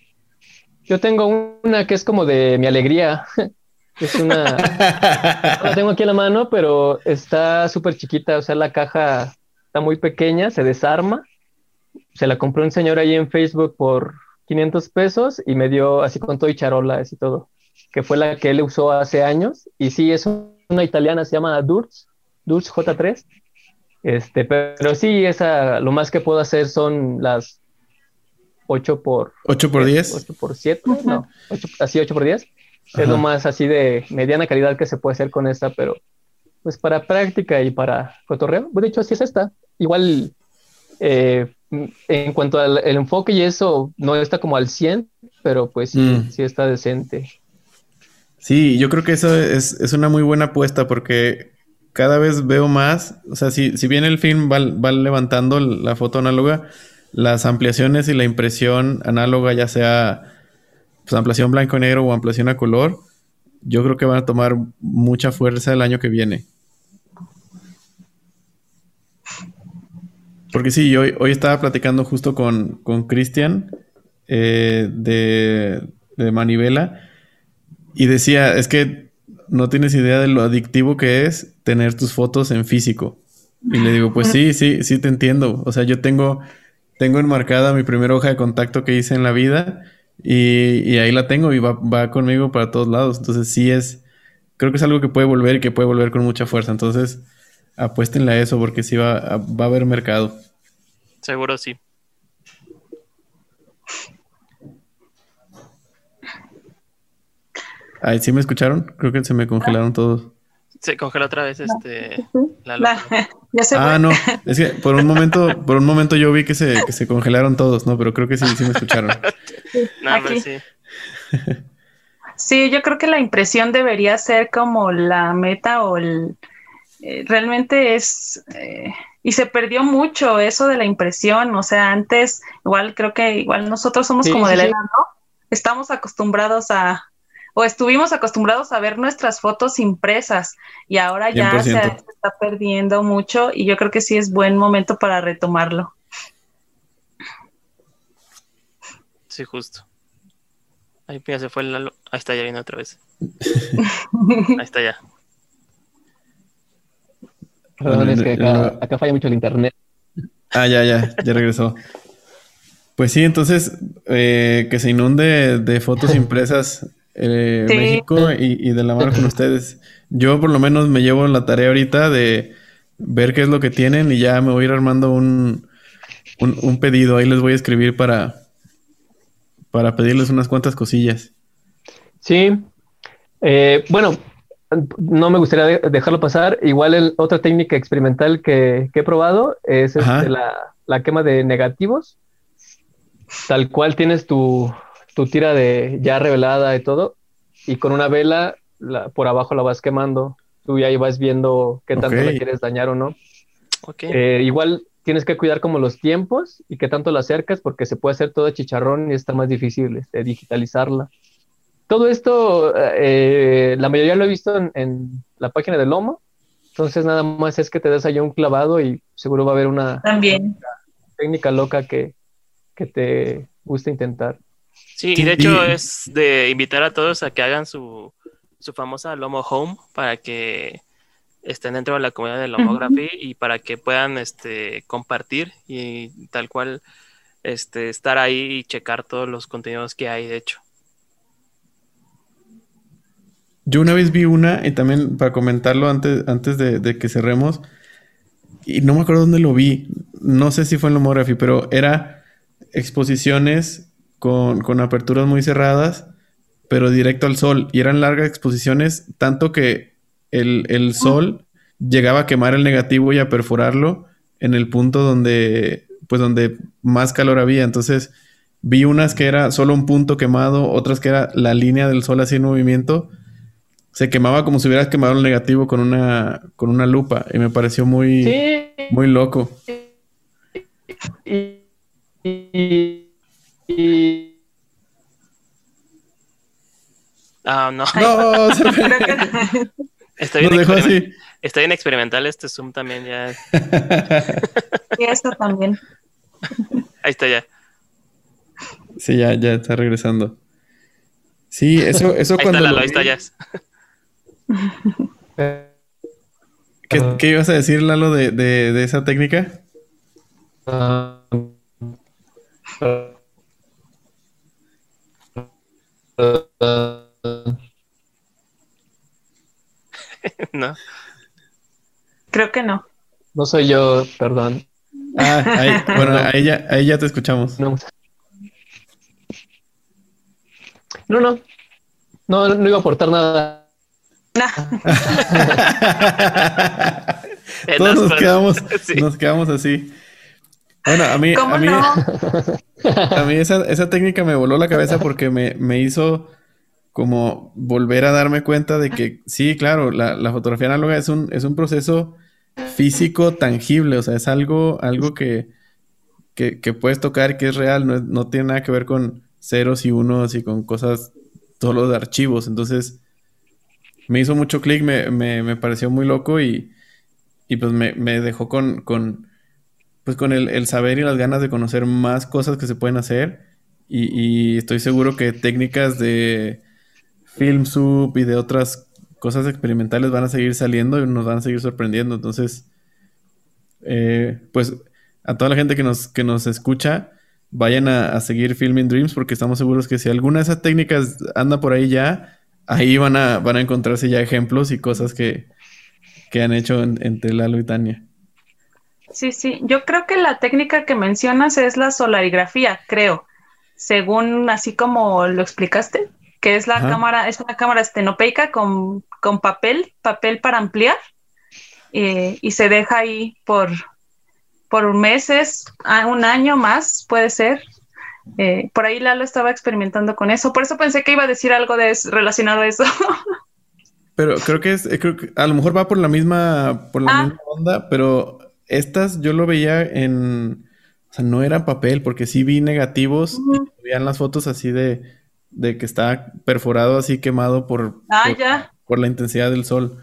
Yo tengo una que es como de mi alegría. Es una. la tengo aquí en la mano, pero está súper chiquita. O sea, la caja está muy pequeña, se desarma. Se la compró un señor ahí en Facebook por 500 pesos y me dio así con todo y charolas y todo que fue la que él usó hace años. Y sí, es una italiana, se llama Durz, Durz J3. Este, pero sí, esa, lo más que puedo hacer son las 8 por... 8 por 10. 8 por 7, no, así 8 por 10. Es lo más así de mediana calidad que se puede hacer con esta, pero pues para práctica y para cotorreo, de hecho así es esta. Igual eh, en cuanto al enfoque y eso, no está como al 100, pero pues sí, mm. sí está decente. Sí, yo creo que eso es, es, una muy buena apuesta porque cada vez veo más, o sea, si, si bien el film va, va, levantando la foto análoga, las ampliaciones y la impresión análoga, ya sea pues, ampliación blanco y negro o ampliación a color, yo creo que van a tomar mucha fuerza el año que viene. Porque sí, hoy, hoy estaba platicando justo con Cristian eh, de, de Manivela y decía, es que no tienes idea de lo adictivo que es tener tus fotos en físico. Y le digo, pues sí, sí, sí te entiendo. O sea, yo tengo, tengo enmarcada mi primera hoja de contacto que hice en la vida y, ahí la tengo y va, va, conmigo para todos lados. Entonces sí es, creo que es algo que puede volver y que puede volver con mucha fuerza. Entonces apuéstenle a eso porque sí va, va a haber mercado. Seguro sí. Ay, ¿sí me escucharon? Creo que se me congelaron todos. Se congeló otra vez este ya se Ah, no, es que por un momento, por un momento yo vi que se, que se congelaron todos, ¿no? Pero creo que sí, sí me escucharon. sí. sí, yo creo que la impresión debería ser como la meta o el eh, realmente es eh, y se perdió mucho eso de la impresión, o sea, antes igual creo que igual nosotros somos como de la edad, ¿no? Estamos acostumbrados a o estuvimos acostumbrados a ver nuestras fotos impresas y ahora ya se, está perdiendo mucho y yo creo que sí es buen momento para retomarlo. Sí, justo. Ahí ya se fue el... Ahí está, ya viene otra vez. Ahí está ya. Perdón, es que acá, falla mucho el internet. Ah, ya, ya, ya regresó. Pues sí, entonces, eh, que se inunde de fotos impresas eh, México y, de la mano con ustedes. Yo por lo menos me llevo la tarea ahorita de ver qué es lo que tienen y ya me voy a ir armando un, un, pedido. Ahí les voy a escribir para, para pedirles unas cuantas cosillas. Sí, Eh, bueno, no me gustaría dejarlo pasar. Igual otra técnica experimental que, he probado es este, la, quema de negativos. Tal cual tienes tu, tira de ya revelada y todo, y con una vela por abajo la vas quemando. Tú ya vas viendo qué tanto la quieres dañar o no. Eh, igual tienes que cuidar como los tiempos y qué tanto la acercas porque se puede hacer todo chicharrón y está más difícil este, digitalizarla. Todo esto, eh, la mayoría lo he visto en, la página de Lomo, entonces nada más es que te des allá un clavado y seguro va a haber una, También. técnica loca que, te gusta intentar. Sí, y de hecho es de invitar a todos a que hagan su, su famosa Lomo Home para que estén dentro de la comunidad de Lomography y para que puedan este, compartir y tal cual este, estar ahí y checar todos los contenidos que hay, de hecho. Yo una vez vi una, y también para comentarlo antes, antes de, que cerremos, y no me acuerdo dónde lo vi, no sé si fue en Lomography, pero era exposiciones con, aperturas muy cerradas, pero directo al sol, y eran largas exposiciones, tanto que el, el sol llegaba a quemar el negativo y a perforarlo en el punto donde, pues donde más calor había, entonces vi unas que era solo un punto quemado, otras que era la línea del sol así en movimiento, se quemaba como si hubieras quemado el negativo con una, con una lupa y me pareció muy, muy loco. Ah, no. No, Estoy bien, Estoy en experimental, este Zoom también ya. Y esto también. Ahí está ya. Sí, ya, ya está regresando. Sí, eso, eso ahí cuando. Está ahí está ya. ¿Qué, ibas a decir, Lalo, de, de, esa técnica? no. Creo que no. No soy yo, perdón. Ah, ahí, bueno, ahí ya, ahí ya te escuchamos. No. No, no. No, no iba a aportar nada. Todos nos quedamos, nos quedamos así. Bueno, a mí, a mí, a mí esa, esa, técnica me voló la cabeza porque me, me, hizo como volver a darme cuenta de que sí, claro, la, la, fotografía análoga es un, es un proceso físico tangible, o sea, es algo, algo que, que, que puedes tocar, que es real, no, no, tiene nada que ver con ceros y unos y con cosas solo de archivos. Entonces, me hizo mucho clic, me, me, pareció muy loco y, y pues me, dejó con, con, pues con el, saber y las ganas de conocer más cosas que se pueden hacer. Y, estoy seguro que técnicas de film sub y de otras cosas experimentales van a seguir saliendo y nos van a seguir sorprendiendo. Entonces, eh, pues a toda la gente que nos, que nos escucha, vayan a, seguir Filming Dreams porque estamos seguros que si alguna de esas técnicas anda por ahí ya, ahí van a, van a encontrarse ya ejemplos y cosas que, han hecho entre Lalo y Tania. Sí, sí, yo creo que la técnica que mencionas es la solarigrafía, creo, según así como lo explicaste, que es la cámara, es una cámara estenopeica con, con papel, papel para ampliar, eh, y se deja ahí por, por meses, un año más, puede ser, eh, por ahí Lalo estaba experimentando con eso, por eso pensé que iba a decir algo de relacionado a eso. Pero creo que es, creo que a lo mejor va por la misma, por la ah. misma onda, pero estas yo lo veía en, o sea, no era papel, porque sí vi negativos y veían las fotos así de, de que está perforado así quemado por, ah, por, la intensidad del sol.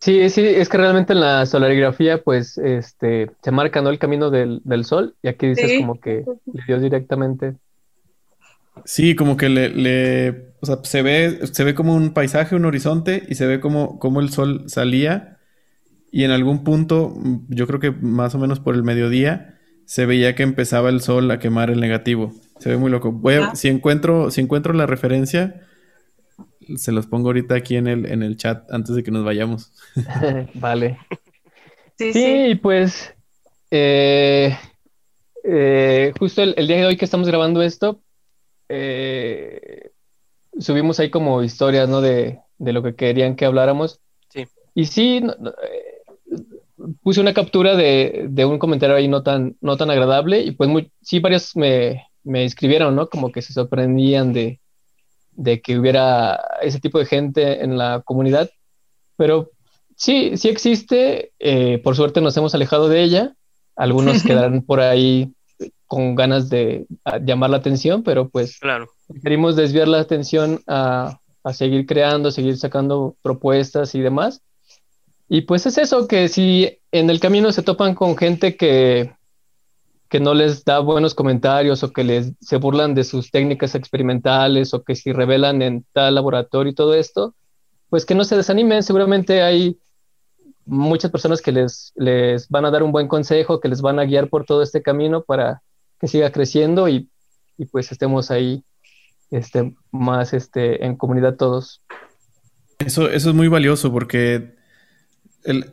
Sí, sí, es que realmente en la solarigrafía, pues, este, se marca, ¿no? El camino del, sol, y aquí dices como que le dio directamente. Sí, como que le, le, o sea, se ve, se ve como un paisaje, un horizonte, y se ve como, como el sol salía, y en algún punto, yo creo que más o menos por el mediodía, se veía que empezaba el sol a quemar el negativo. Se ve muy loco. Voy a, si encuentro, si encuentro la referencia, se los pongo ahorita aquí en el, en el chat antes de que nos vayamos. vale. Sí, sí, pues eh, eh, justo el, día de hoy que estamos grabando esto, eh, subimos ahí como historias, ¿no? De, de lo que querían que habláramos. Sí. Y sí, eh, puse una captura de, de, un comentario ahí no tan, no tan agradable y pues muy, sí, varios me, me escribieron, ¿no? Como que se sorprendían de, de que hubiera ese tipo de gente en la comunidad, pero sí, sí existe, eh, por suerte nos hemos alejado de ella, algunos quedarán por ahí con ganas de llamar la atención, pero pues claro. queremos desviar la atención a, a, seguir creando, seguir sacando propuestas y demás. Y pues es eso, que si en el camino se topan con gente que, que no les da buenos comentarios o que les se burlan de sus técnicas experimentales o que si revelan en tal laboratorio y todo esto, pues que no se desanimen, seguramente hay muchas personas que les, les van a dar un buen consejo, que les van a guiar por todo este camino para que siga creciendo y, y pues estemos ahí este, más este, en comunidad todos. Eso, eso es muy valioso porque el,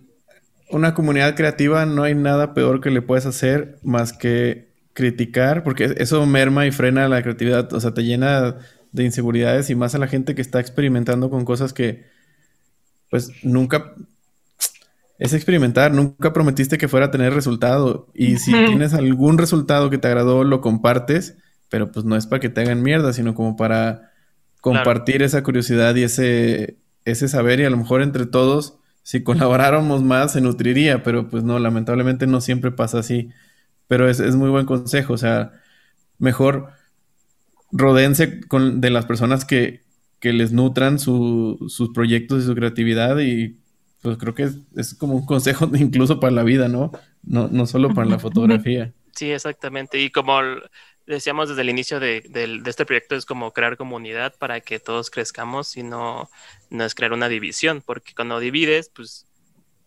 una comunidad creativa no hay nada peor que le puedes hacer más que criticar, porque eso merma y frena la creatividad, o sea, te llena de inseguridades y más a la gente que está experimentando con cosas que, pues, nunca es experimentar, nunca prometiste que fuera a tener resultado y si tienes algún resultado que te agradó, lo compartes, pero pues no es para que te hagan mierda, sino como para compartir esa curiosidad y ese, ese saber y a lo mejor entre todos si colaboráramos más se nutriría, pero pues no, lamentablemente no siempre pasa así. Pero es, muy buen consejo, o sea, mejor rodense con, de las personas que, que les nutran sus proyectos y su creatividad y pues creo que es, como un consejo incluso para la vida, ¿no? No, no solo para la fotografía. Sí, exactamente. Y como decíamos desde el inicio de, este proyecto, es como crear comunidad para que todos crezcamos y no, no es crear una división, porque cuando divides, pues,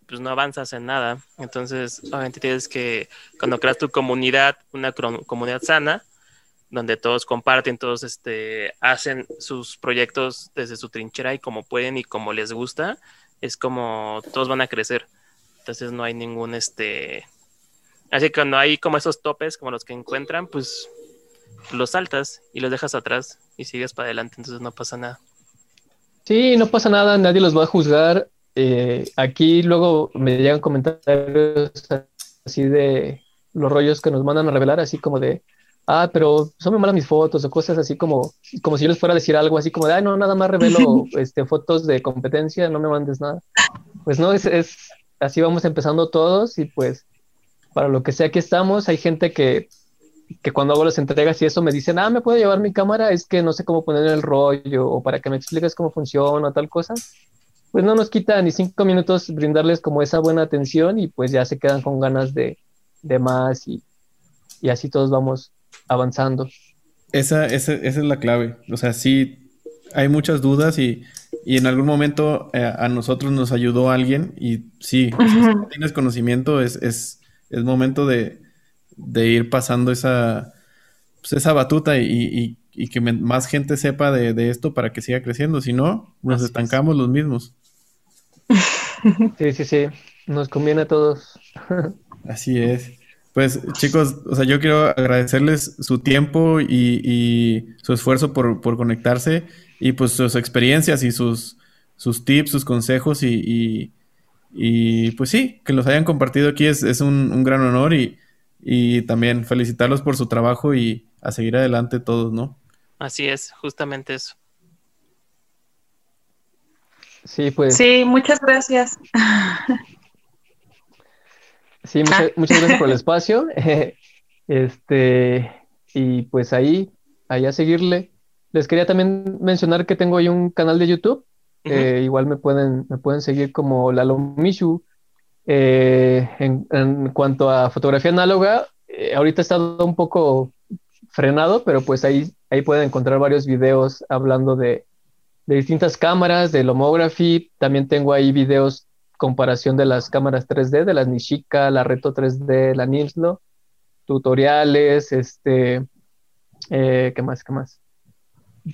pues no avanzas en nada. Entonces, obviamente tienes que, cuando creas tu comunidad, una comunidad sana, donde todos comparten, todos este, hacen sus proyectos desde su trinchera y como pueden y como les gusta, es como todos van a crecer. Entonces no hay ningún este... Así que cuando hay como esos topes como los que encuentran, pues los saltas y los dejas atrás y sigues para adelante, entonces no pasa nada. Sí, no pasa nada, nadie los va a juzgar. Eh, aquí luego me llegan comentarios así de los rollos que nos mandan a revelar, así como de, ah, pero son muy malas mis fotos o cosas así como, como si yo les fuera a decir algo así como de, ay, no, nada más revelo este, fotos de competencia, no me mandes nada. Pues no, es, es así vamos empezando todos y pues para lo que sea que estamos, hay gente que que cuando hago las entregas y eso me dicen, ah, me puedo llevar mi cámara, es que no sé cómo poner el rollo o para que me expliques cómo funciona tal cosa, pues no nos quita ni cinco minutos brindarles como esa buena atención y pues ya se quedan con ganas de, de más y, y, así todos vamos avanzando. Esa, esa, esa, es la clave, o sea, sí hay muchas dudas y, y en algún momento eh, a nosotros nos ayudó alguien y sí, si tienes conocimiento es, es, es momento de de ir pasando esa, pues, esa batuta y, que más gente sepa de, esto para que siga creciendo. Si no, nos estancamos los mismos. Sí, sí, sí. Nos conviene a todos. Así es. Pues chicos, o sea, yo quiero agradecerles su tiempo y, su esfuerzo por, conectarse y pues sus experiencias y sus, sus tips, sus consejos y, pues sí, que los hayan compartido aquí es, es un, un, gran honor y, y también felicitarlos por su trabajo y a seguir adelante todos, ¿no? Así es, justamente eso. Sí, pues. Sí, muchas gracias. Sí, muchas, gracias por el espacio. Este, y pues ahí, ahí a seguirle. Les quería también mencionar que tengo ahí un canal de YouTube. Eh, igual me pueden, me pueden seguir como Lalo Mishu. Eh, en, cuanto a fotografía análoga, eh, ahorita he estado un poco frenado, pero pues ahí, ahí pueden encontrar varios videos hablando de, distintas cámaras, de Lomography. También tengo ahí videos comparación de las cámaras 3D, de las Nishika, la Reto 3D, la Nimslo, tutoriales, este, eh, ¿qué más? ¿Qué más?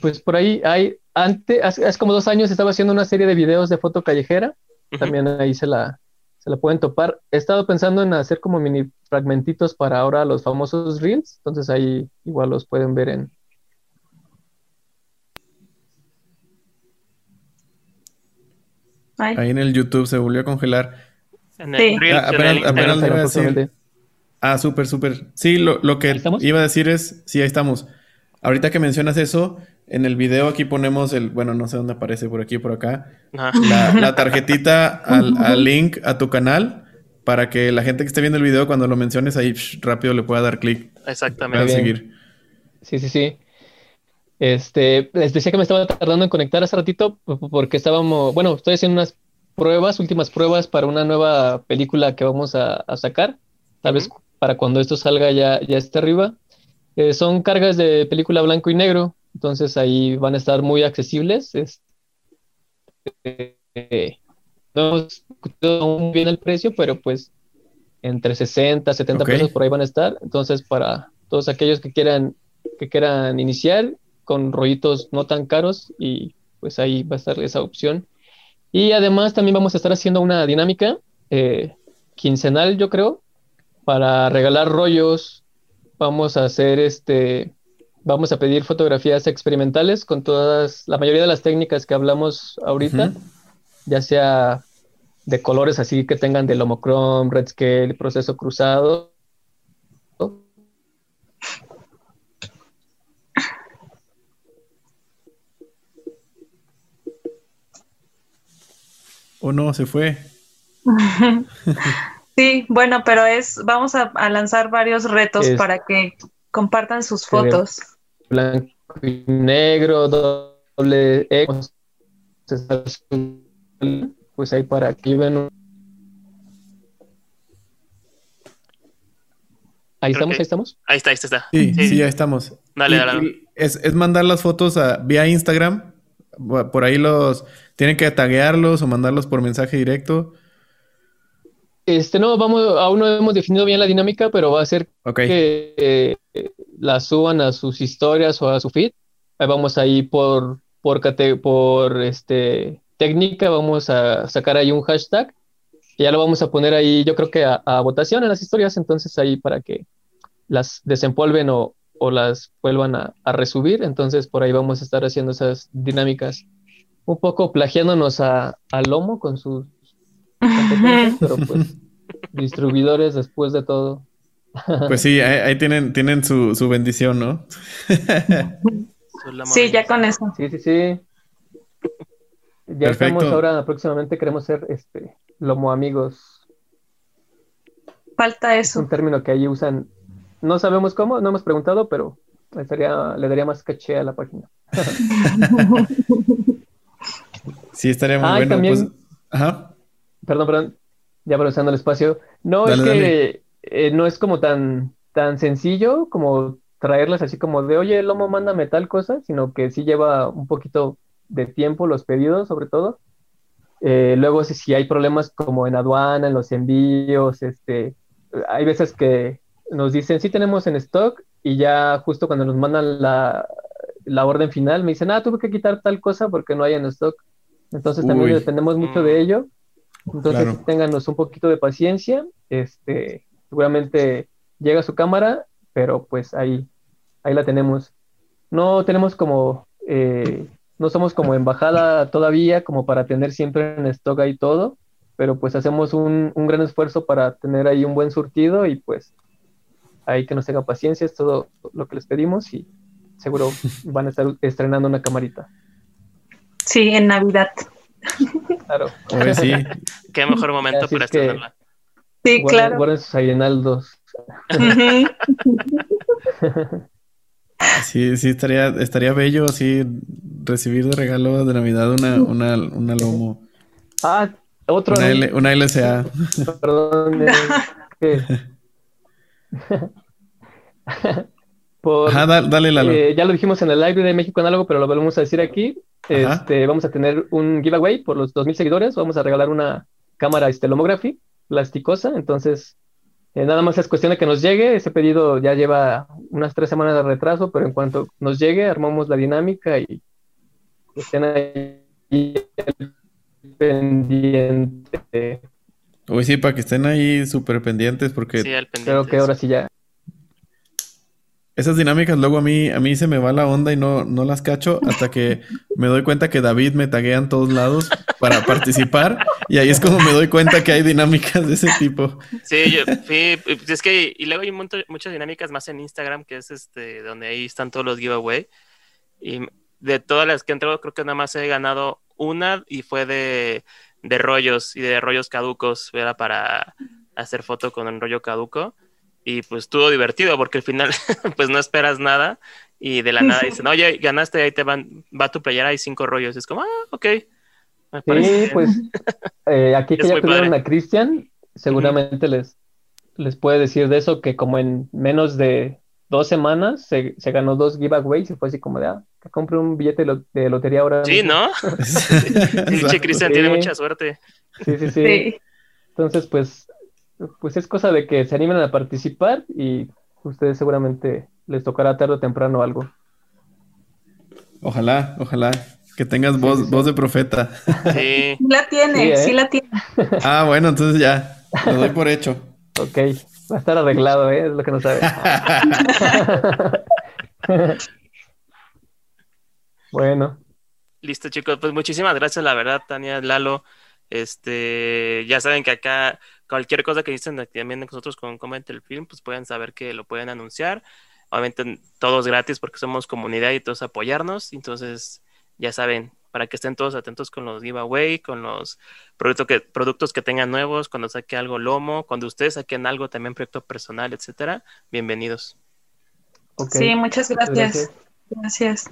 Pues por ahí hay, antes, hace, como dos años estaba haciendo una serie de videos de foto callejera, también ahí se la, se la pueden topar. He estado pensando en hacer como mini fragmentitos para ahora los famosos reels, entonces ahí igual los pueden ver en... Ahí en el YouTube se volvió a congelar. Sí. Ah, ah, súper, súper. Sí, lo, lo que iba a decir es, sí, ahí estamos. Ahorita que mencionas eso, en el video aquí ponemos el, bueno, no sé dónde aparece, por aquí o por acá, la, tarjetita al, link a tu canal para que la gente que esté viendo el video, cuando lo menciones ahí, rápido le pueda dar clic. Exactamente. Para seguir. Sí, sí, sí. Este, les decía que me estaba tardando en conectar hace ratito porque estábamos, bueno, estoy haciendo unas pruebas, últimas pruebas para una nueva película que vamos a, sacar. Tal vez para cuando esto salga ya, ya esté arriba. Eh, son cargas de película blanco y negro, entonces ahí van a estar muy accesibles. Eh, no hemos aún bien el precio, pero pues entre 60, 70 pesos por ahí van a estar. Entonces, para todos aquellos que quieran, que quieran iniciar con rollitos no tan caros, y pues ahí va a estar esa opción. Y además también vamos a estar haciendo una dinámica eh, quincenal, yo creo, para regalar rollos. Vamos a hacer este, vamos a pedir fotografías experimentales con todas, la mayoría de las técnicas que hablamos ahorita, ya sea de colores así que tengan del homochrome, red scale, proceso cruzado. ¿O no? Se fue. sí, bueno, pero es, vamos a, lanzar varios retos para que compartan sus fotos. Blanco y negro, doble pues ahí para que ven. Ahí estamos, ahí estamos. Ahí está, ahí está. Sí, sí, ahí estamos. Dale, dale. es, es, mandar las fotos a, vía Instagram. Por ahí los tienen que taguearlos o mandarlos por mensaje directo. Este no, vamos, aún no hemos definido bien la dinámica, pero va a ser que eh, la suban a sus historias o a su feed. Ahí vamos ahí por, por, por este, técnica, vamos a sacar ahí un hashtag. Y ya lo vamos a poner ahí, yo creo que a, votación en las historias, entonces ahí para que las desempolven o, o las vuelvan a, a, resubir. Entonces por ahí vamos a estar haciendo esas dinámicas, un poco plagiándonos a, a Lomo con sus pero pues distribuidores después de todo. Pues sí, ahí, tienen, tienen su, su bendición, ¿no? sí, ya con eso. Sí, sí, sí. Ya estamos ahora, próximamente queremos ser este lomo amigos. Falta eso. un término que ahí usan. No sabemos cómo, no hemos preguntado, pero estaría, le daría más caché a la página. sí, estaría muy bueno. Pues, ajá. Perdón, perdón. Ya aprovechando el espacio. No, es que eh, no es como tan, tan sencillo como traerlas así como de, oye, el lomo, mándame tal cosa, sino que sí lleva un poquito de tiempo los pedidos, sobre todo. Eh, luego, si, hay problemas como en aduana, en los envíos, este, hay veces que nos dicen, sí tenemos en stock, y ya justo cuando nos mandan la, la orden final, me dicen, ah, tuve que quitar tal cosa porque no hay en stock. Entonces también dependemos mucho de ello. Entonces, ténganos un poquito de paciencia. Este, seguramente llega su cámara, pero pues ahí, ahí la tenemos. No tenemos como, eh, no somos como embajada todavía, como para tener siempre en stock ahí todo, pero pues hacemos un, un gran esfuerzo para tener ahí un buen surtido y pues ahí que nos tenga paciencia, es todo lo que les pedimos y seguro van a estar estrenando una camarita. Sí, en Navidad. Claro. sí. Qué mejor momento para estrenarla. Sí, claro. Guarden sus aguinaldos. sí, sí, estaría, estaría bello así recibir de regalo de Navidad una, una, una lomo. Ah, otro. Una, L, una LSA. Perdón. Eh, Por, dale, Lalo. Eh, ya lo dijimos en el live de México Análogo, pero lo volvemos a decir aquí. Este, vamos a tener un giveaway por los 2.000 seguidores. Vamos a regalar una cámara Estelomography plasticosa. Entonces, eh, nada más es cuestión de que nos llegue. Ese pedido ya lleva unas tres semanas de retraso, pero en cuanto nos llegue, armamos la dinámica y estén ahí pendiente. Uy, sí, para que estén ahí súper pendientes porque creo que ahora sí ya. Esas dinámicas luego a mí, a mí se me va la onda y no, no las cacho hasta que me doy cuenta que David me taguea en todos lados para participar. Y ahí es como me doy cuenta que hay dinámicas de ese tipo. Sí, yo, sí, es que y luego hay muchas dinámicas más en Instagram que es este donde ahí están todos los giveaway. Y de todas las que he entrado creo que nada más he ganado una y fue de, de rollos y de rollos caducos, era para hacer foto con un rollo caduco y pues estuvo divertido porque al final pues no esperas nada y de la nada dicen, oye, ganaste, ahí te van, va tu playera, hay cinco rollos. es como, ah, ok. sí, pues eh, aquí que ya tuvieron a Cristian, seguramente les, les puede decir de eso que como en menos de dos semanas se, se ganó dos giveaways y fue así como de, ah, que compre un billete de lotería ahora. Sí, ¿no? sí, Cristian tiene mucha suerte. Sí, sí, sí. Entonces, pues pues es cosa de que se animen a participar y ustedes seguramente les tocará tarde o temprano algo. Ojalá, ojalá que tengas voz, voz de profeta. Sí. La tiene, sí, ¿eh? la tiene. Ah, bueno, entonces ya, lo doy por hecho. Ok, va a estar arreglado, ¿eh? es lo que no sabe. bueno. Listo, chicos, pues muchísimas gracias, la verdad, Tania, Lalo. Este, ya saben que acá cualquier cosa que dicen también nosotros con Comment el Film, pues pueden saber que lo pueden anunciar. Obviamente todos gratis porque somos comunidad y todos apoyarnos. Entonces, ya saben, para que estén todos atentos con los giveaway, con los productos que, productos que tengan nuevos, cuando saque algo Lomo, cuando ustedes saquen algo también proyecto personal, etcétera, bienvenidos. Sí, muchas gracias. gracias.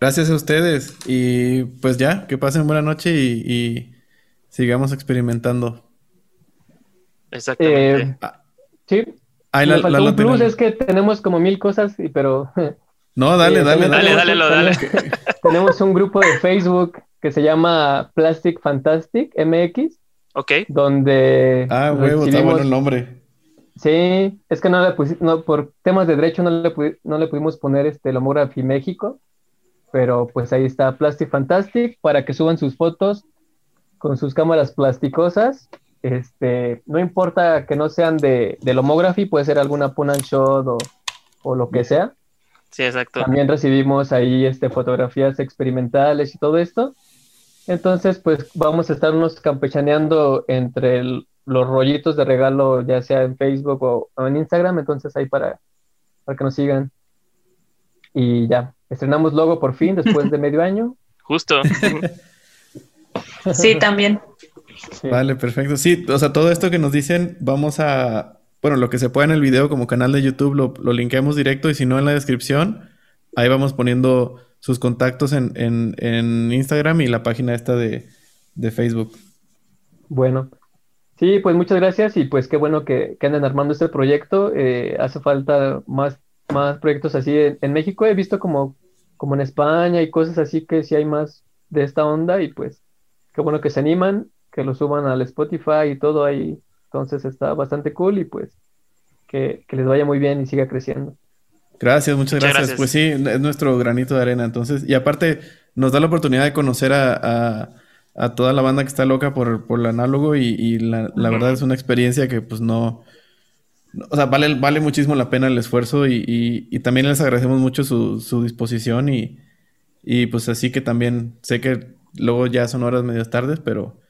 Gracias. a ustedes. Y pues ya, que pasen buena noche y sigamos experimentando. Exactamente. Eh, ah. sí. Ahí la, un plus es que tenemos como mil cosas, y, pero... No, dale, dale, dale, dale, dale, Tenemos un grupo de Facebook que se llama Plastic Fantastic MX. Ok. Donde... Ah, huevo, está bueno el nombre. Sí, es que no le pusimos, no, por temas de derecho no le, no le pudimos poner este Lomography México, pero pues ahí está Plastic Fantastic para que suban sus fotos con sus cámaras plasticosas este, no importa que no sean de, de Lomography, puede ser alguna Pun Shot o, o, lo que sea. Sí, exacto. También recibimos ahí este, fotografías experimentales y todo esto. Entonces, pues vamos a estarnos campechaneando entre los rollitos de regalo, ya sea en Facebook o, en Instagram. Entonces, ahí para, para que nos sigan. Y ya, estrenamos logo por fin después de medio año. Justo. sí, también. Vale, perfecto. Sí, o sea, todo esto que nos dicen, vamos a. Bueno, lo que se pueda en el video como canal de YouTube lo, lo linkeamos directo y si no en la descripción, ahí vamos poniendo sus contactos en, en, Instagram y la página esta de, Facebook. Bueno, sí, pues muchas gracias y pues qué bueno que, que anden armando este proyecto. Eh, hace falta más, más proyectos así en, México. He visto como, como en España y cosas así que sí hay más de esta onda y pues qué bueno que se animan que lo suban al Spotify y todo ahí. Entonces está bastante cool y pues que, les vaya muy bien y siga creciendo. Gracias, muchas gracias. Pues sí, es nuestro granito de arena. Entonces, y aparte nos da la oportunidad de conocer a, a, toda la banda que está loca por, por el análogo y, la, la verdad es una experiencia que pues no... O sea, vale, vale muchísimo la pena el esfuerzo y, y, también les agradecemos mucho su, su disposición y, y pues así que también sé que luego ya son horas medias tardes, pero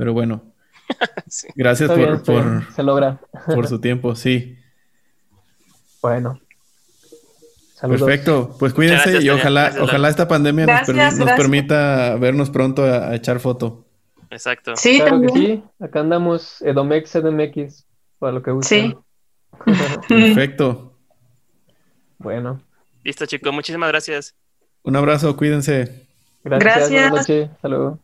pero bueno, gracias por, Se logra. por su tiempo, sí. Bueno. Perfecto, pues cuídense y ojalá, ojalá esta pandemia nos, permita vernos pronto a, echar foto. Exacto. Sí, también. sí. Acá andamos Edomex, EDMX, para lo que guste. Sí. Perfecto. Bueno. Listo, chicos. Muchísimas gracias. Un abrazo, cuídense. Gracias. gracias. Buenas noches. Hasta luego.